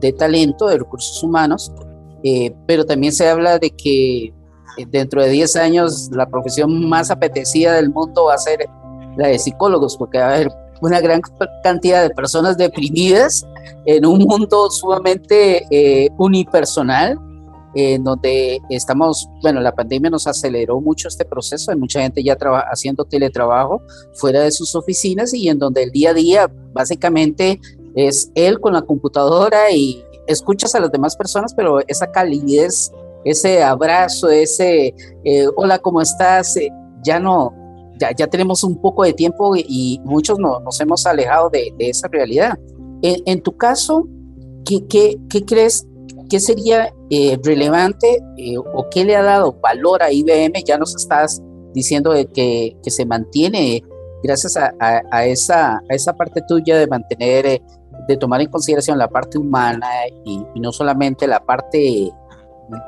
de, talento, de recursos humanos, eh, pero también se habla de que eh, dentro de 10 años la profesión más apetecida del mundo va a ser la de psicólogos, porque va a haber una gran cantidad de personas deprimidas en un mundo sumamente eh, unipersonal en donde estamos, bueno, la pandemia nos aceleró mucho este proceso, hay mucha gente ya haciendo teletrabajo fuera de sus oficinas y en donde el día a día básicamente es él con la computadora y escuchas a las demás personas, pero esa calidez, ese abrazo, ese eh, hola, ¿cómo estás? Eh, ya no, ya, ya tenemos un poco de tiempo y, muchos no, nos hemos alejado de, de esa realidad. En, en, tu caso, ¿qué, qué, qué crees ¿qué sería eh, relevante eh, o qué le ha dado valor a IBM? Ya nos estás diciendo de que, que se mantiene gracias a, a, esa, a esa parte tuya de mantener, eh, de tomar en consideración la parte humana y, y, no solamente la parte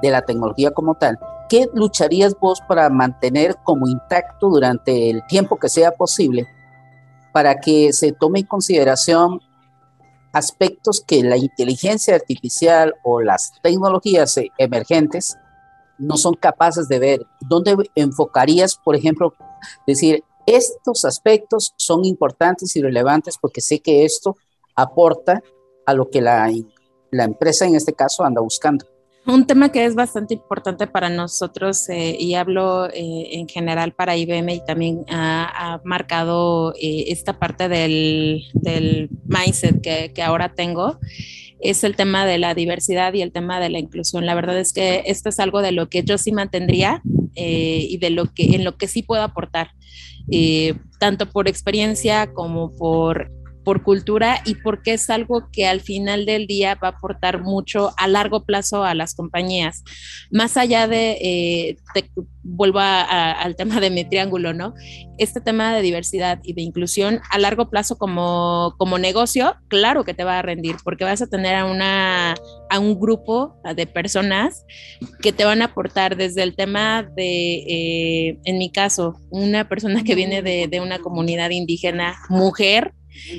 de la tecnología como tal. ¿Qué lucharías vos para mantener como intacto durante el tiempo que sea posible para que se tome en consideración aspectos que la inteligencia artificial o las tecnologías emergentes no son capaces de ver. ¿Dónde enfocarías, por ejemplo, decir, estos aspectos son importantes y relevantes porque sé que esto aporta a lo que la, la empresa en este caso anda buscando? Un tema que es bastante importante para nosotros eh, y hablo eh, en general para IBM y también ha, marcado eh, esta parte del, mindset que, que, ahora tengo es el tema de la diversidad y el tema de la inclusión. La verdad es que esto es algo de lo que yo sí mantendría y de lo que en lo que sí puedo aportar, tanto por experiencia como por por cultura y porque es algo que al final del día va a aportar mucho a largo plazo a las compañías. Más allá de, eh, vuelvo al tema de mi triángulo, ¿no? Este tema de diversidad y de inclusión a largo plazo como, como negocio, claro que te va a rendir porque vas a tener a, una, a un grupo de personas que te van a aportar desde el tema de, eh, en mi caso, una persona que viene de, de una comunidad indígena, mujer,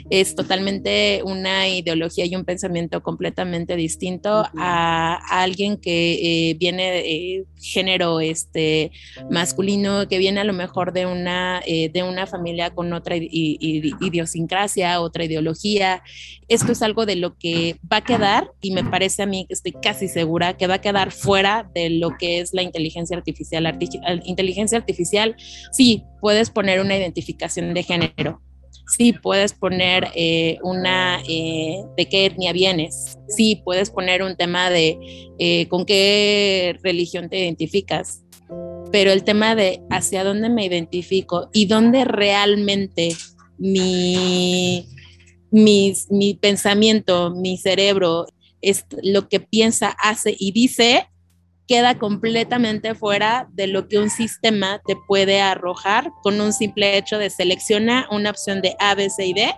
es totalmente una ideología y un pensamiento completamente distinto a, alguien que eh, viene de género este, masculino, que viene a lo mejor de una, eh, de una familia con otra idiosincrasia, otra ideología. Esto es algo de lo que va a quedar y me parece a mí que estoy casi segura que va a quedar fuera de lo que es la inteligencia artificial. inteligencia artificial, sí, puedes poner una identificación de género, sí puedes poner eh, una eh, de qué etnia vienes, sí puedes poner un tema de eh, con qué religión te identificas, pero el tema de hacia dónde me identifico y dónde realmente mi, mi pensamiento, mi cerebro es lo que piensa, hace y dice, queda completamente fuera de lo que un sistema te puede arrojar con un simple hecho de selecciona una opción de A, B, C y D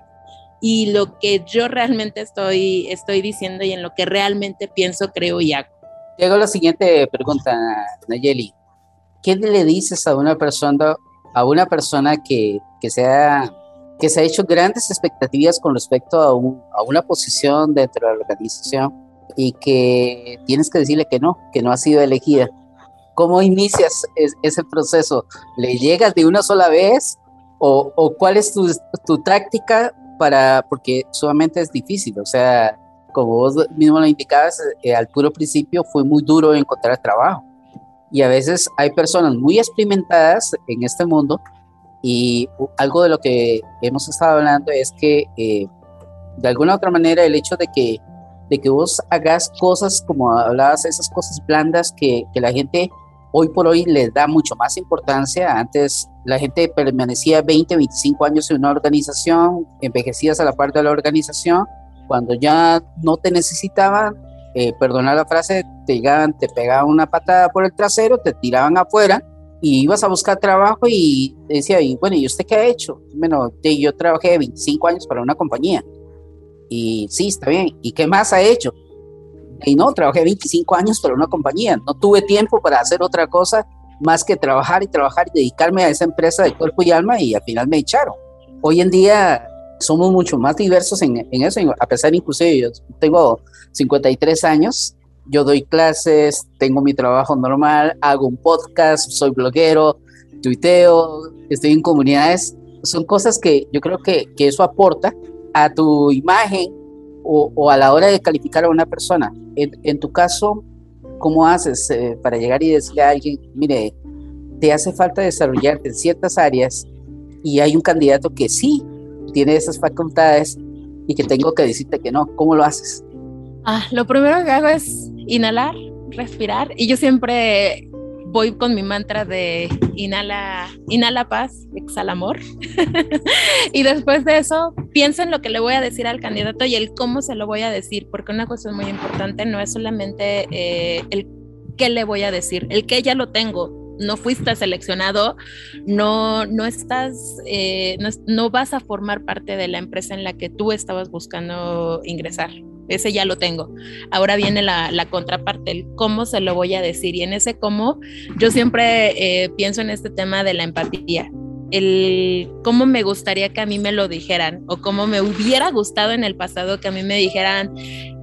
y lo que yo realmente estoy, estoy diciendo y en lo que realmente pienso, creo y hago. Te hago la siguiente pregunta, Nayeli. ¿Qué le dices a una persona, a una persona que, que, sea, que se ha hecho grandes expectativas con respecto a, a una posición dentro de la organización? Y que tienes que decirle que no, que no ha sido elegida. ¿Cómo inicias ese proceso? ¿Le llegas de una sola vez o, cuál es tu, tu, táctica para, porque sumamente es difícil, o sea, como vos mismo lo indicabas, eh, al puro principio fue muy duro encontrar trabajo. Y a veces hay personas muy experimentadas en este mundo y algo de lo que hemos estado hablando es que eh, de alguna u otra manera el hecho de que de que vos hagas cosas como hablabas, esas cosas blandas que, que la gente hoy por hoy les da mucho más importancia. Antes la gente permanecía 20, 25 años en una organización, envejecías a la parte de la organización, cuando ya no te necesitaban, eh, perdona la frase, te llegaban, te pegaban una patada por el trasero, te tiraban afuera y ibas a buscar trabajo y decía, y bueno, ¿y usted qué ha hecho? Bueno, yo trabajé 25 años para una compañía y sí, está bien. ¿Y qué más ha hecho? Y no, trabajé 25 años para una compañía. No tuve tiempo para hacer otra cosa más que trabajar y trabajar y dedicarme a esa empresa de cuerpo y alma y al final me echaron. Hoy en día somos mucho más diversos en, en eso, a pesar inclusive yo tengo 53 años, yo doy clases, tengo mi trabajo normal, hago un podcast, soy bloguero, tuiteo, estoy en comunidades, son cosas que yo creo que, que eso aporta a tu imagen o, a la hora de calificar a una persona. En, tu caso, ¿cómo haces eh, para llegar y decirle a alguien, mire, te hace falta desarrollarte en ciertas áreas y hay un candidato que sí tiene esas facultades y que tengo que decirte que no? ¿Cómo lo haces? Ah, lo primero que hago es inhalar, respirar y yo siempre voy con mi mantra de inhala, inhala paz, exhala amor. y después de eso, pienso en lo que le voy a decir al candidato y el cómo se lo voy a decir, porque una cosa muy importante no es solamente eh, el qué le voy a decir, el que ya lo tengo, no fuiste seleccionado, no, no estás, eh, no, vas a formar parte de la empresa en la que tú estabas buscando ingresar. Ese ya lo tengo. Ahora viene la, contraparte, el cómo se lo voy a decir. Y en ese cómo, yo siempre eh, pienso en este tema de la empatía el cómo me gustaría que a mí me lo dijeran o cómo me hubiera gustado en el pasado que a mí me dijeran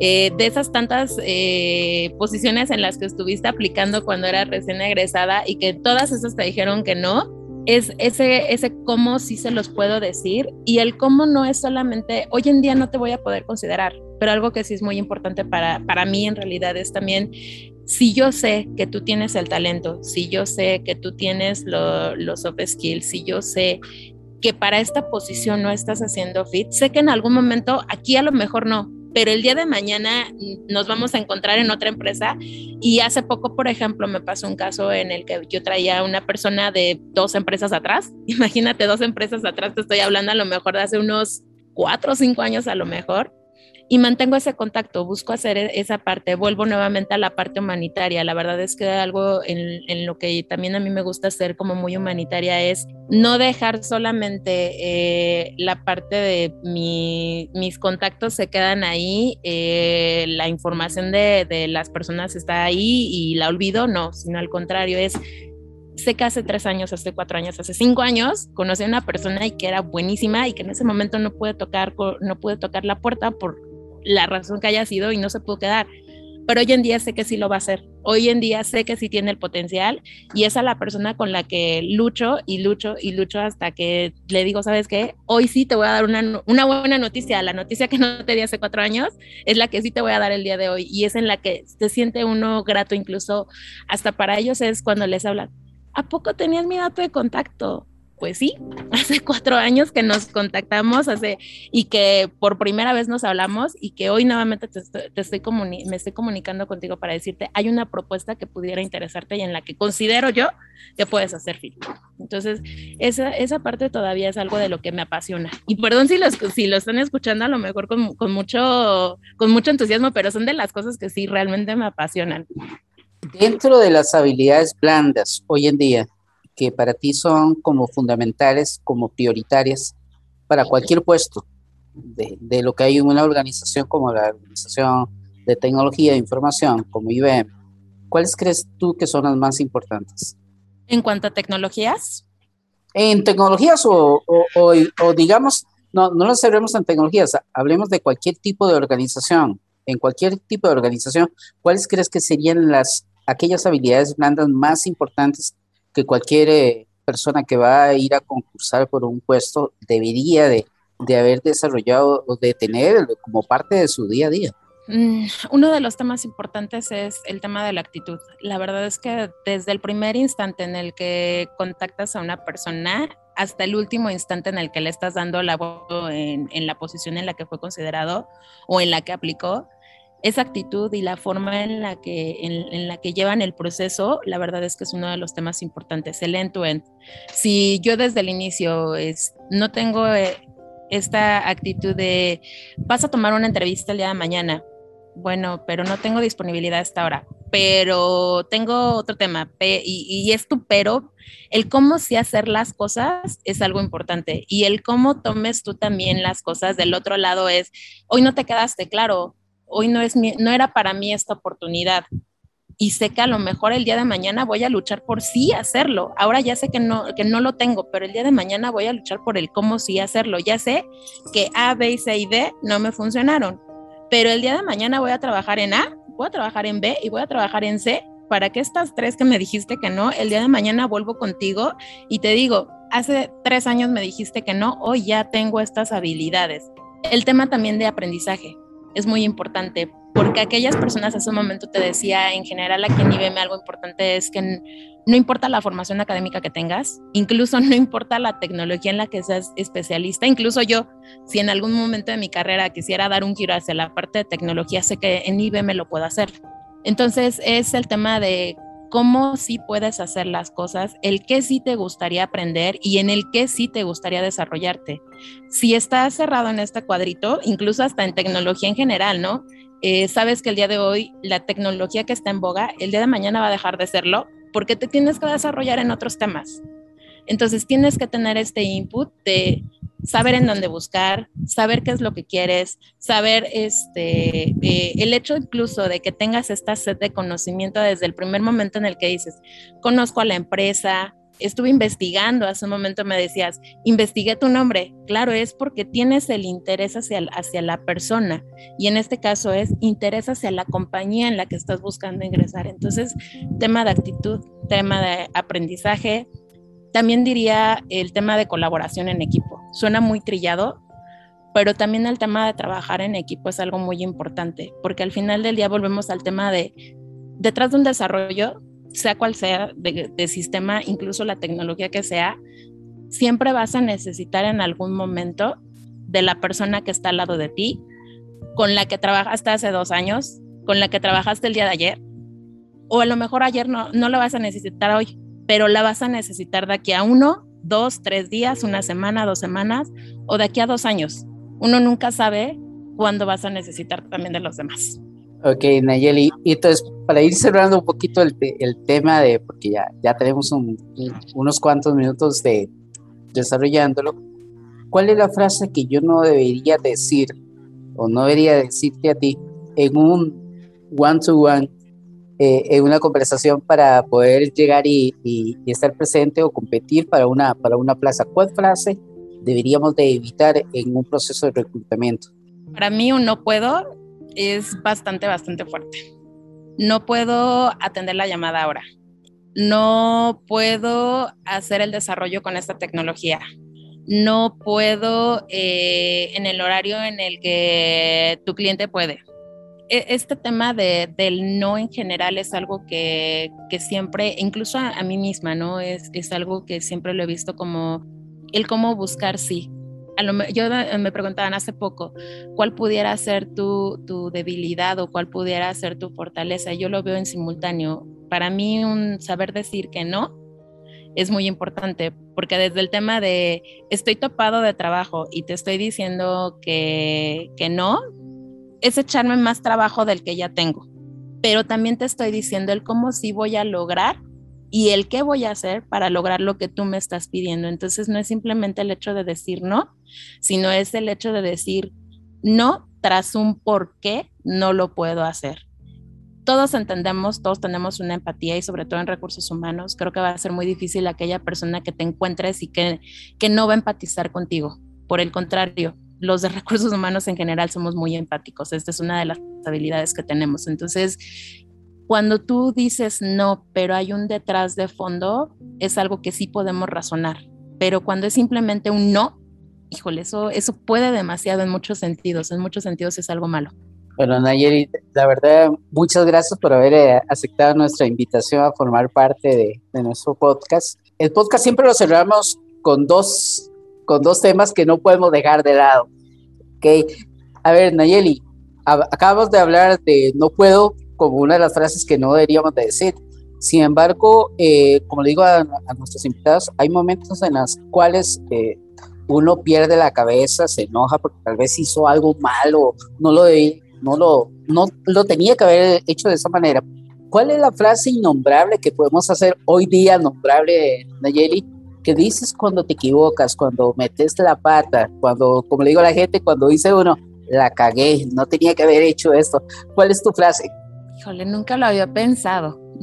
eh, de esas tantas eh, posiciones en las que estuviste aplicando cuando era recién egresada y que todas esas te dijeron que no. Es ese, ese cómo sí se los puedo decir y el cómo no es solamente, hoy en día no te voy a poder considerar, pero algo que sí es muy importante para, para mí en realidad es también si yo sé que tú tienes el talento, si yo sé que tú tienes los soft skills, si yo sé que para esta posición no estás haciendo fit, sé que en algún momento aquí a lo mejor no, pero el día de mañana nos vamos a encontrar en otra empresa. Y hace poco, por ejemplo, me pasó un caso en el que yo traía una persona de dos empresas atrás, imagínate dos empresas atrás, te estoy hablando a lo mejor de hace unos cuatro o cinco años a lo mejor, y mantengo ese contacto, busco hacer e-, esa parte, vuelvo nuevamente a la parte humanitaria. La verdad es que algo en, lo que también a mí me gusta hacer como muy humanitaria es no dejar solamente eh, la parte de mi, mis contactos se quedan ahí, eh, la información de, de las personas está ahí y la olvido, no, sino al contrario, es sé que hace tres años, hace cuatro años, hace cinco años, conocí a una persona y que era buenísima y que en ese momento no pude tocar, no pude tocar la puerta por la razón que haya sido y no se pudo quedar. Pero hoy en día sé que sí lo va a hacer. Hoy en día sé que sí tiene el potencial y esa es la persona con la que lucho y lucho y lucho hasta que le digo, ¿sabes qué? Hoy sí te voy a dar una, una buena noticia. La noticia que no te di hace cuatro años es la que sí te voy a dar el día de hoy y es en la que se siente uno grato, incluso hasta para ellos es cuando les hablan. ¿A poco tenías mi dato de contacto? Pues sí, hace cuatro años que nos contactamos hace, y que por primera vez nos hablamos y que hoy nuevamente te estoy, me estoy comunicando contigo para decirte, hay una propuesta que pudiera interesarte y en la que considero yo que puedes hacer fit. Entonces, esa, esa parte todavía es algo de lo que me apasiona. Y perdón si, los, si lo están escuchando a lo mejor con, con, mucho, con mucho entusiasmo, pero son de las cosas que sí realmente me apasionan. Dentro de las habilidades blandas hoy en día, que para ti son como fundamentales, como prioritarias para cualquier puesto de, de, lo que hay en una organización como la Organización de Tecnología e Información, como IBM, ¿cuáles crees tú que son las más importantes? En cuanto a tecnologías. En tecnologías o, o, o, o digamos, no, no lo cerremos en tecnologías, hablemos de cualquier tipo de organización. En cualquier tipo de organización, ¿cuáles crees que serían las aquellas habilidades blandas más importantes que cualquier eh, persona que va a ir a concursar por un puesto debería de, de haber desarrollado o de tener como parte de su día a día. Mm, uno de los temas importantes es el tema de la actitud. La verdad es que desde el primer instante en el que contactas a una persona hasta el último instante en el que le estás dando la en, en la posición en la que fue considerado o en la que aplicó, esa actitud y la forma en la que, en, la que llevan el proceso, la verdad es que es uno de los temas importantes, el end-to-end. Si yo desde el inicio es, no tengo eh, esta actitud de, vas a tomar una entrevista el día de mañana, bueno, pero no tengo disponibilidad hasta ahora, pero tengo otro tema, y, y es tu pero, el cómo sí hacer las cosas es algo importante y el cómo tomes tú también las cosas del otro lado es, hoy no te quedaste claro, hoy no, es no era para mí esta oportunidad. Y sé que a lo mejor el día de mañana voy a luchar por sí hacerlo. Ahora ya sé que no, que no lo tengo, pero el día de mañana voy a luchar por el cómo sí hacerlo. Ya sé que A, B, C y D no me funcionaron, pero el día de mañana voy a trabajar en A, voy a trabajar en B y voy a trabajar en C para que estas tres que me dijiste que no, el día de mañana vuelvo contigo y te digo, hace tres años me dijiste que no, hoy ya tengo estas habilidades. El tema también de aprendizaje es muy importante, porque aquellas personas hace un momento te decía, en general aquí en IBM algo importante es que no importa la formación académica que tengas, incluso no importa la tecnología en la que seas especialista, incluso yo, si en algún momento de mi carrera quisiera dar un giro hacia la parte de tecnología, sé que en IBM lo puedo hacer. Entonces es el tema de cómo sí puedes hacer las cosas, el qué sí te gustaría aprender y en el qué sí te gustaría desarrollarte. Si estás cerrado en este cuadrito, incluso hasta en tecnología en general, ¿no? Eh, sabes que el día de hoy la tecnología que está en boga, el día de mañana va a dejar de serlo porque te tienes que desarrollar en otros temas. Entonces tienes que tener este input de saber en dónde buscar, saber qué es lo que quieres, saber este, eh, el hecho incluso de que tengas esta sed de conocimiento desde el primer momento en el que dices, conozco a la empresa, estuve investigando, hace un momento me decías, investigué tu nombre, claro, es porque tienes el interés hacia, hacia la persona y en este caso es interés hacia la compañía en la que estás buscando ingresar. Entonces, tema de actitud, tema de aprendizaje, también diría el tema de colaboración en equipo. Suena muy trillado, pero también el tema de trabajar en equipo es algo muy importante, porque al final del día volvemos al tema de, detrás de un desarrollo, sea cual sea, de, sistema, incluso la tecnología que sea, siempre vas a necesitar en algún momento de la persona que está al lado de ti, con la que trabajaste hace dos años, con la que trabajaste el día de ayer, o a lo mejor ayer no, no lo vas a necesitar hoy, pero la vas a necesitar de aquí a uno, dos, tres días, una semana, dos semanas o de aquí a dos años. uno nunca sabe cuándo vas a necesitar también de los demás. Ok, Nayeli. Y entonces, para ir cerrando un poquito el, el tema de, porque ya, ya tenemos unos cuantos minutos de desarrollándolo, ¿cuál es la frase que yo no debería decir o no debería decirte a ti en un one-to-one, eh, en una conversación para poder llegar y, estar presente o competir para una, para una plaza? ¿Cuál frase deberíamos de evitar en un proceso de reclutamiento? Para mí un no puedo es bastante, bastante fuerte. No puedo atender la llamada ahora. No puedo hacer el desarrollo con esta tecnología. No puedo eh, en el horario en el que tu cliente puede. E, este tema de, del no en general es algo que, que siempre, incluso a, a, mí misma, ¿no? Es, es algo que siempre lo he visto como el cómo buscar sí yo eh, me preguntaban hace poco cuál pudiera ser tu, tu, debilidad o cuál pudiera ser tu fortaleza. Yo lo veo en simultáneo. Para mí un saber decir que no es muy importante porque desde el tema de estoy topado de trabajo y te estoy diciendo que, que no, es echarme más trabajo del que ya tengo. Pero también te estoy diciendo el cómo sí voy a lograr y el qué voy a hacer para lograr lo que tú me estás pidiendo. Entonces no es simplemente el hecho de decir no, sino es el hecho de decir no tras un por qué no lo puedo hacer. Todos entendemos, todos tenemos una empatía y sobre todo en recursos humanos, creo que va a ser muy difícil aquella persona que te encuentres y que, que no va a empatizar contigo. Por el contrario, los de recursos humanos en general somos muy empáticos. Esta es una de las habilidades que tenemos. Entonces, cuando tú dices no, pero hay un detrás de fondo, es algo que sí podemos razonar. Pero cuando es simplemente un no, híjole, eso, eso puede demasiado en muchos sentidos. En muchos sentidos es algo malo. Bueno, Nayeri, la verdad, muchas gracias por haber eh, aceptado nuestra invitación a formar parte de, de, nuestro podcast. El podcast siempre lo cerramos con dos, con dos temas que no podemos dejar de lado. Okay. A ver, Nayeli, acabamos de hablar de no puedo, como una de las frases que no deberíamos de decir. Sin embargo, eh, como le digo a, nuestros invitados, hay momentos en los cuales eh, uno pierde la cabeza, se enoja porque tal vez hizo algo malo, no lo, no, lo, no lo tenía que haber hecho de esa manera. ¿Cuál es la frase innombrable que podemos hacer hoy día, nombrable, Nayeli, que dices cuando te equivocas, cuando metes la pata, cuando, como le digo a la gente, cuando dice uno, la cagué, no tenía que haber hecho esto? ¿Cuál es tu frase? Híjole, nunca lo había pensado.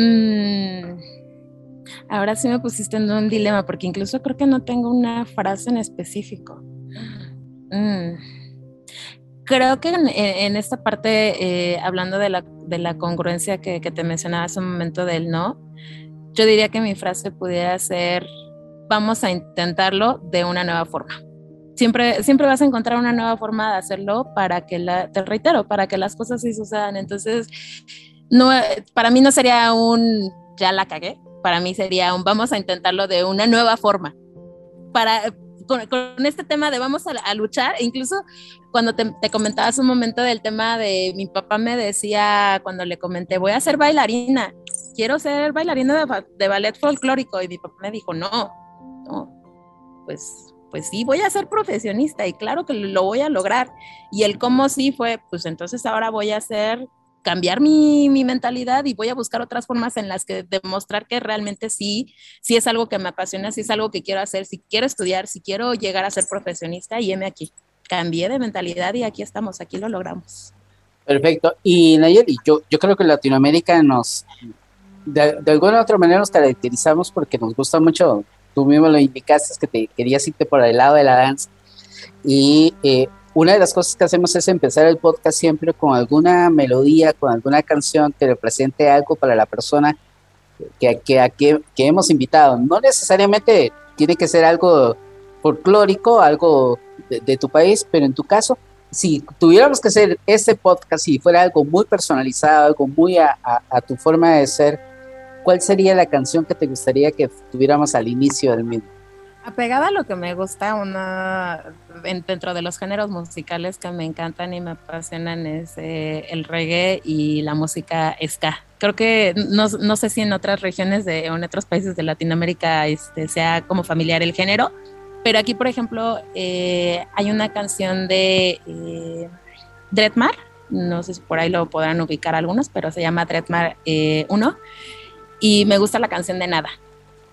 Mm, ahora sí me pusiste en un dilema, porque incluso creo que no tengo una frase en específico. Mm, creo que en, esta parte, eh, hablando de la, de la congruencia que, que te mencionaba hace un momento del no, yo diría que mi frase pudiera ser, vamos a intentarlo de una nueva forma siempre, siempre vas a encontrar una nueva forma de hacerlo para que, la, te reitero, para que las cosas sí sucedan. Entonces, no, para mí no sería un, ya la cagué, para mí sería un, vamos a intentarlo de una nueva forma. Para, con, este tema de vamos a, luchar, e incluso cuando te, te, comentabas un momento del tema de mi papá me decía, cuando le comenté, voy a ser bailarina, quiero ser bailarina de, ballet folclórico, y mi papá me dijo, no, no, pues pues sí, voy a ser profesionista y claro que lo voy a lograr. Y el cómo sí fue, pues entonces ahora voy a hacer, cambiar mi, mi, mentalidad y voy a buscar otras formas en las que demostrar que realmente sí, sí es algo que me apasiona, sí es algo que quiero hacer, si quiero estudiar, si quiero llegar a ser profesionista, y heme aquí. Cambié de mentalidad y aquí estamos, aquí lo logramos. Perfecto. Y Nayeli, yo, yo creo que Latinoamérica nos, de, de alguna u otra manera nos caracterizamos porque nos gusta mucho tú mismo lo indicaste, es que te querías irte por el lado de la danza. Y eh, una de las cosas que hacemos es empezar el podcast siempre con alguna melodía, con alguna canción que represente algo para la persona que, que, que, hemos invitado. No necesariamente tiene que ser algo folclórico, algo de, tu país, pero en tu caso, si tuviéramos que hacer este podcast y fuera algo muy personalizado, algo muy a, a tu forma de ser, ¿cuál sería la canción que te gustaría que tuviéramos al inicio del mismo? Apegada a lo que me gusta, una dentro de los géneros musicales que me encantan y me apasionan es eh, el reggae y la música ska. Creo que no, no, sé si en otras regiones de, o en otros países de Latinoamérica este, sea como familiar el género, pero aquí, por ejemplo, eh, hay una canción de eh, Dreadmar, no sé si por ahí lo podrán ubicar algunos, pero se llama Dreadmar 1, y me gusta la canción de Nada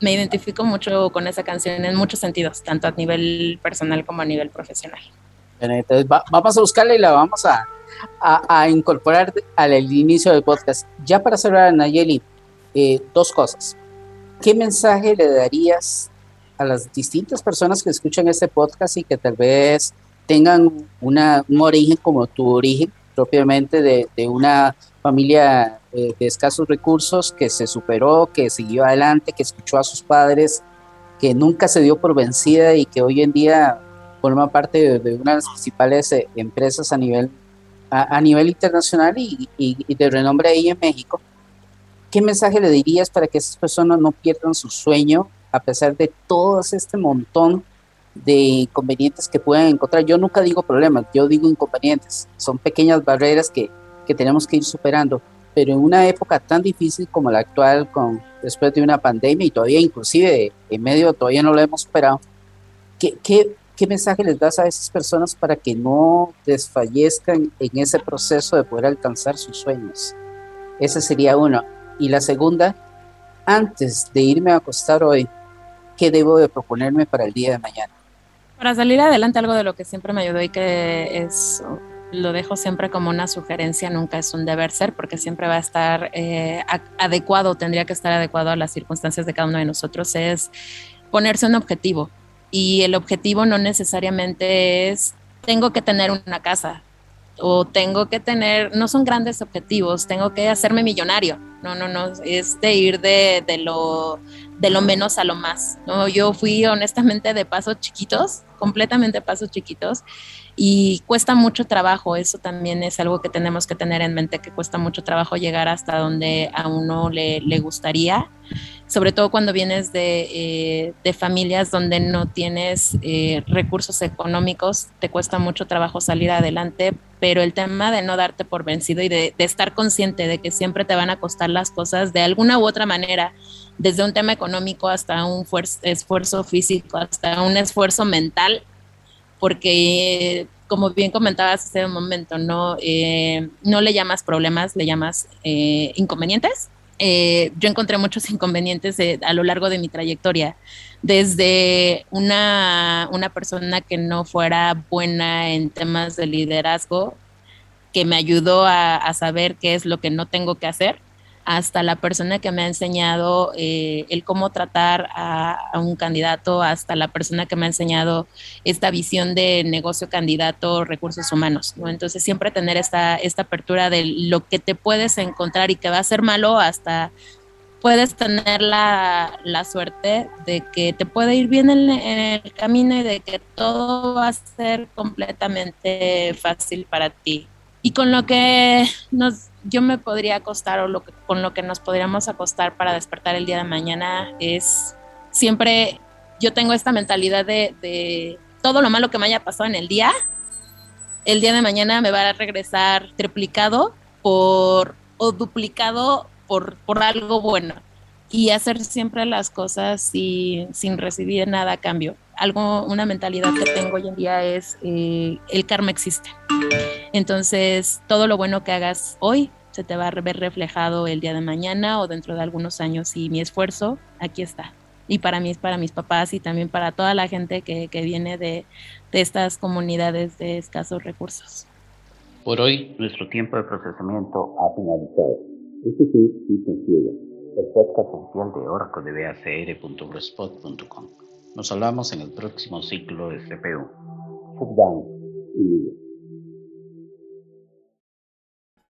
me identifico mucho con esa canción en muchos sentidos, tanto a nivel personal como a nivel profesional. entonces vamos a buscarla y la vamos a, incorporar al inicio del podcast. Ya para cerrar, Nayeli, eh, dos cosas. ¿Qué mensaje le darías a las distintas personas que escuchan este podcast y que tal vez tengan una, un origen como tu origen, propiamente de una familia eh, de escasos recursos que se superó, que siguió adelante, que escuchó a sus padres, que nunca se dio por vencida y que hoy en día forma parte de, una de las principales eh, empresas a nivel, a, nivel internacional y, y, de renombre ahí en México. ¿Qué mensaje le dirías para que esas personas no pierdan su sueño a pesar de todo este montón de inconvenientes que pueden encontrar? Yo nunca digo problemas, yo digo inconvenientes. Son pequeñas barreras que, que tenemos que ir superando pero en una época tan difícil como la actual, con, después de una pandemia y todavía inclusive en medio todavía no lo hemos superado, ¿qué, qué, qué mensaje les das a esas personas para que no desfallezcan en ese proceso de poder alcanzar sus sueños? Esa sería una. Y la segunda, antes de irme a acostar hoy, ¿qué debo de proponerme para el día de mañana? Para salir adelante, algo de lo que siempre me ayudó y que es lo dejo siempre como una sugerencia, nunca es un deber ser, porque siempre va a estar eh, adecuado, tendría que estar adecuado a las circunstancias de cada uno de nosotros, es ponerse un objetivo. Y el objetivo no necesariamente es, tengo que tener una casa, o tengo que tener, no son grandes objetivos, tengo que hacerme millonario. No, no, no, es de ir de, de, lo, de lo menos a lo más. ¿no? Yo fui honestamente de pasos chiquitos, completamente pasos chiquitos, y cuesta mucho trabajo, eso también es algo que tenemos que tener en mente, que cuesta mucho trabajo llegar hasta donde a uno le, le gustaría, sobre todo cuando vienes de, eh, de familias donde no tienes eh, recursos económicos, te cuesta mucho trabajo salir adelante, pero el tema de no darte por vencido y de, de estar consciente de que siempre te van a costar las cosas de alguna u otra manera, desde un tema económico hasta un esfuerzo físico, hasta un esfuerzo mental, porque como bien comentabas hace un momento, no, eh, no le llamas problemas, le llamas eh, inconvenientes. Eh, yo encontré muchos inconvenientes a lo largo de mi trayectoria, desde una, una persona que no fuera buena en temas de liderazgo, que me ayudó a, a saber qué es lo que no tengo que hacer, hasta la persona que me ha enseñado eh, el cómo tratar a, un candidato, hasta la persona que me ha enseñado esta visión de negocio candidato, recursos humanos. ¿no? Entonces siempre tener esta, esta apertura de lo que te puedes encontrar y que va a ser malo hasta puedes tener la, la suerte de que te puede ir bien en, en, el camino y de que todo va a ser completamente fácil para ti. Y con lo que nos yo me podría acostar o lo que, con lo que nos podríamos acostar para despertar el día de mañana es siempre, yo tengo esta mentalidad de, todo lo malo que me haya pasado en el día, el día de mañana me va a regresar triplicado por o duplicado por, por algo bueno y hacer siempre las cosas sin, sin recibir nada a cambio. Algo, una mentalidad que tengo hoy en día es eh, el karma existe. Entonces, todo lo bueno que hagas hoy se te va a ver reflejado el día de mañana o dentro de algunos años y mi esfuerzo aquí está. Y para mí es para mis papás y también para toda la gente que, que viene de, de estas comunidades de escasos recursos. Por hoy, nuestro tiempo de procesamiento ha finalizado. Este Ciega, el podcast oficial de Oracle de BACR.blogspot.com. Nos hablamos en el próximo ciclo de CPU. Down y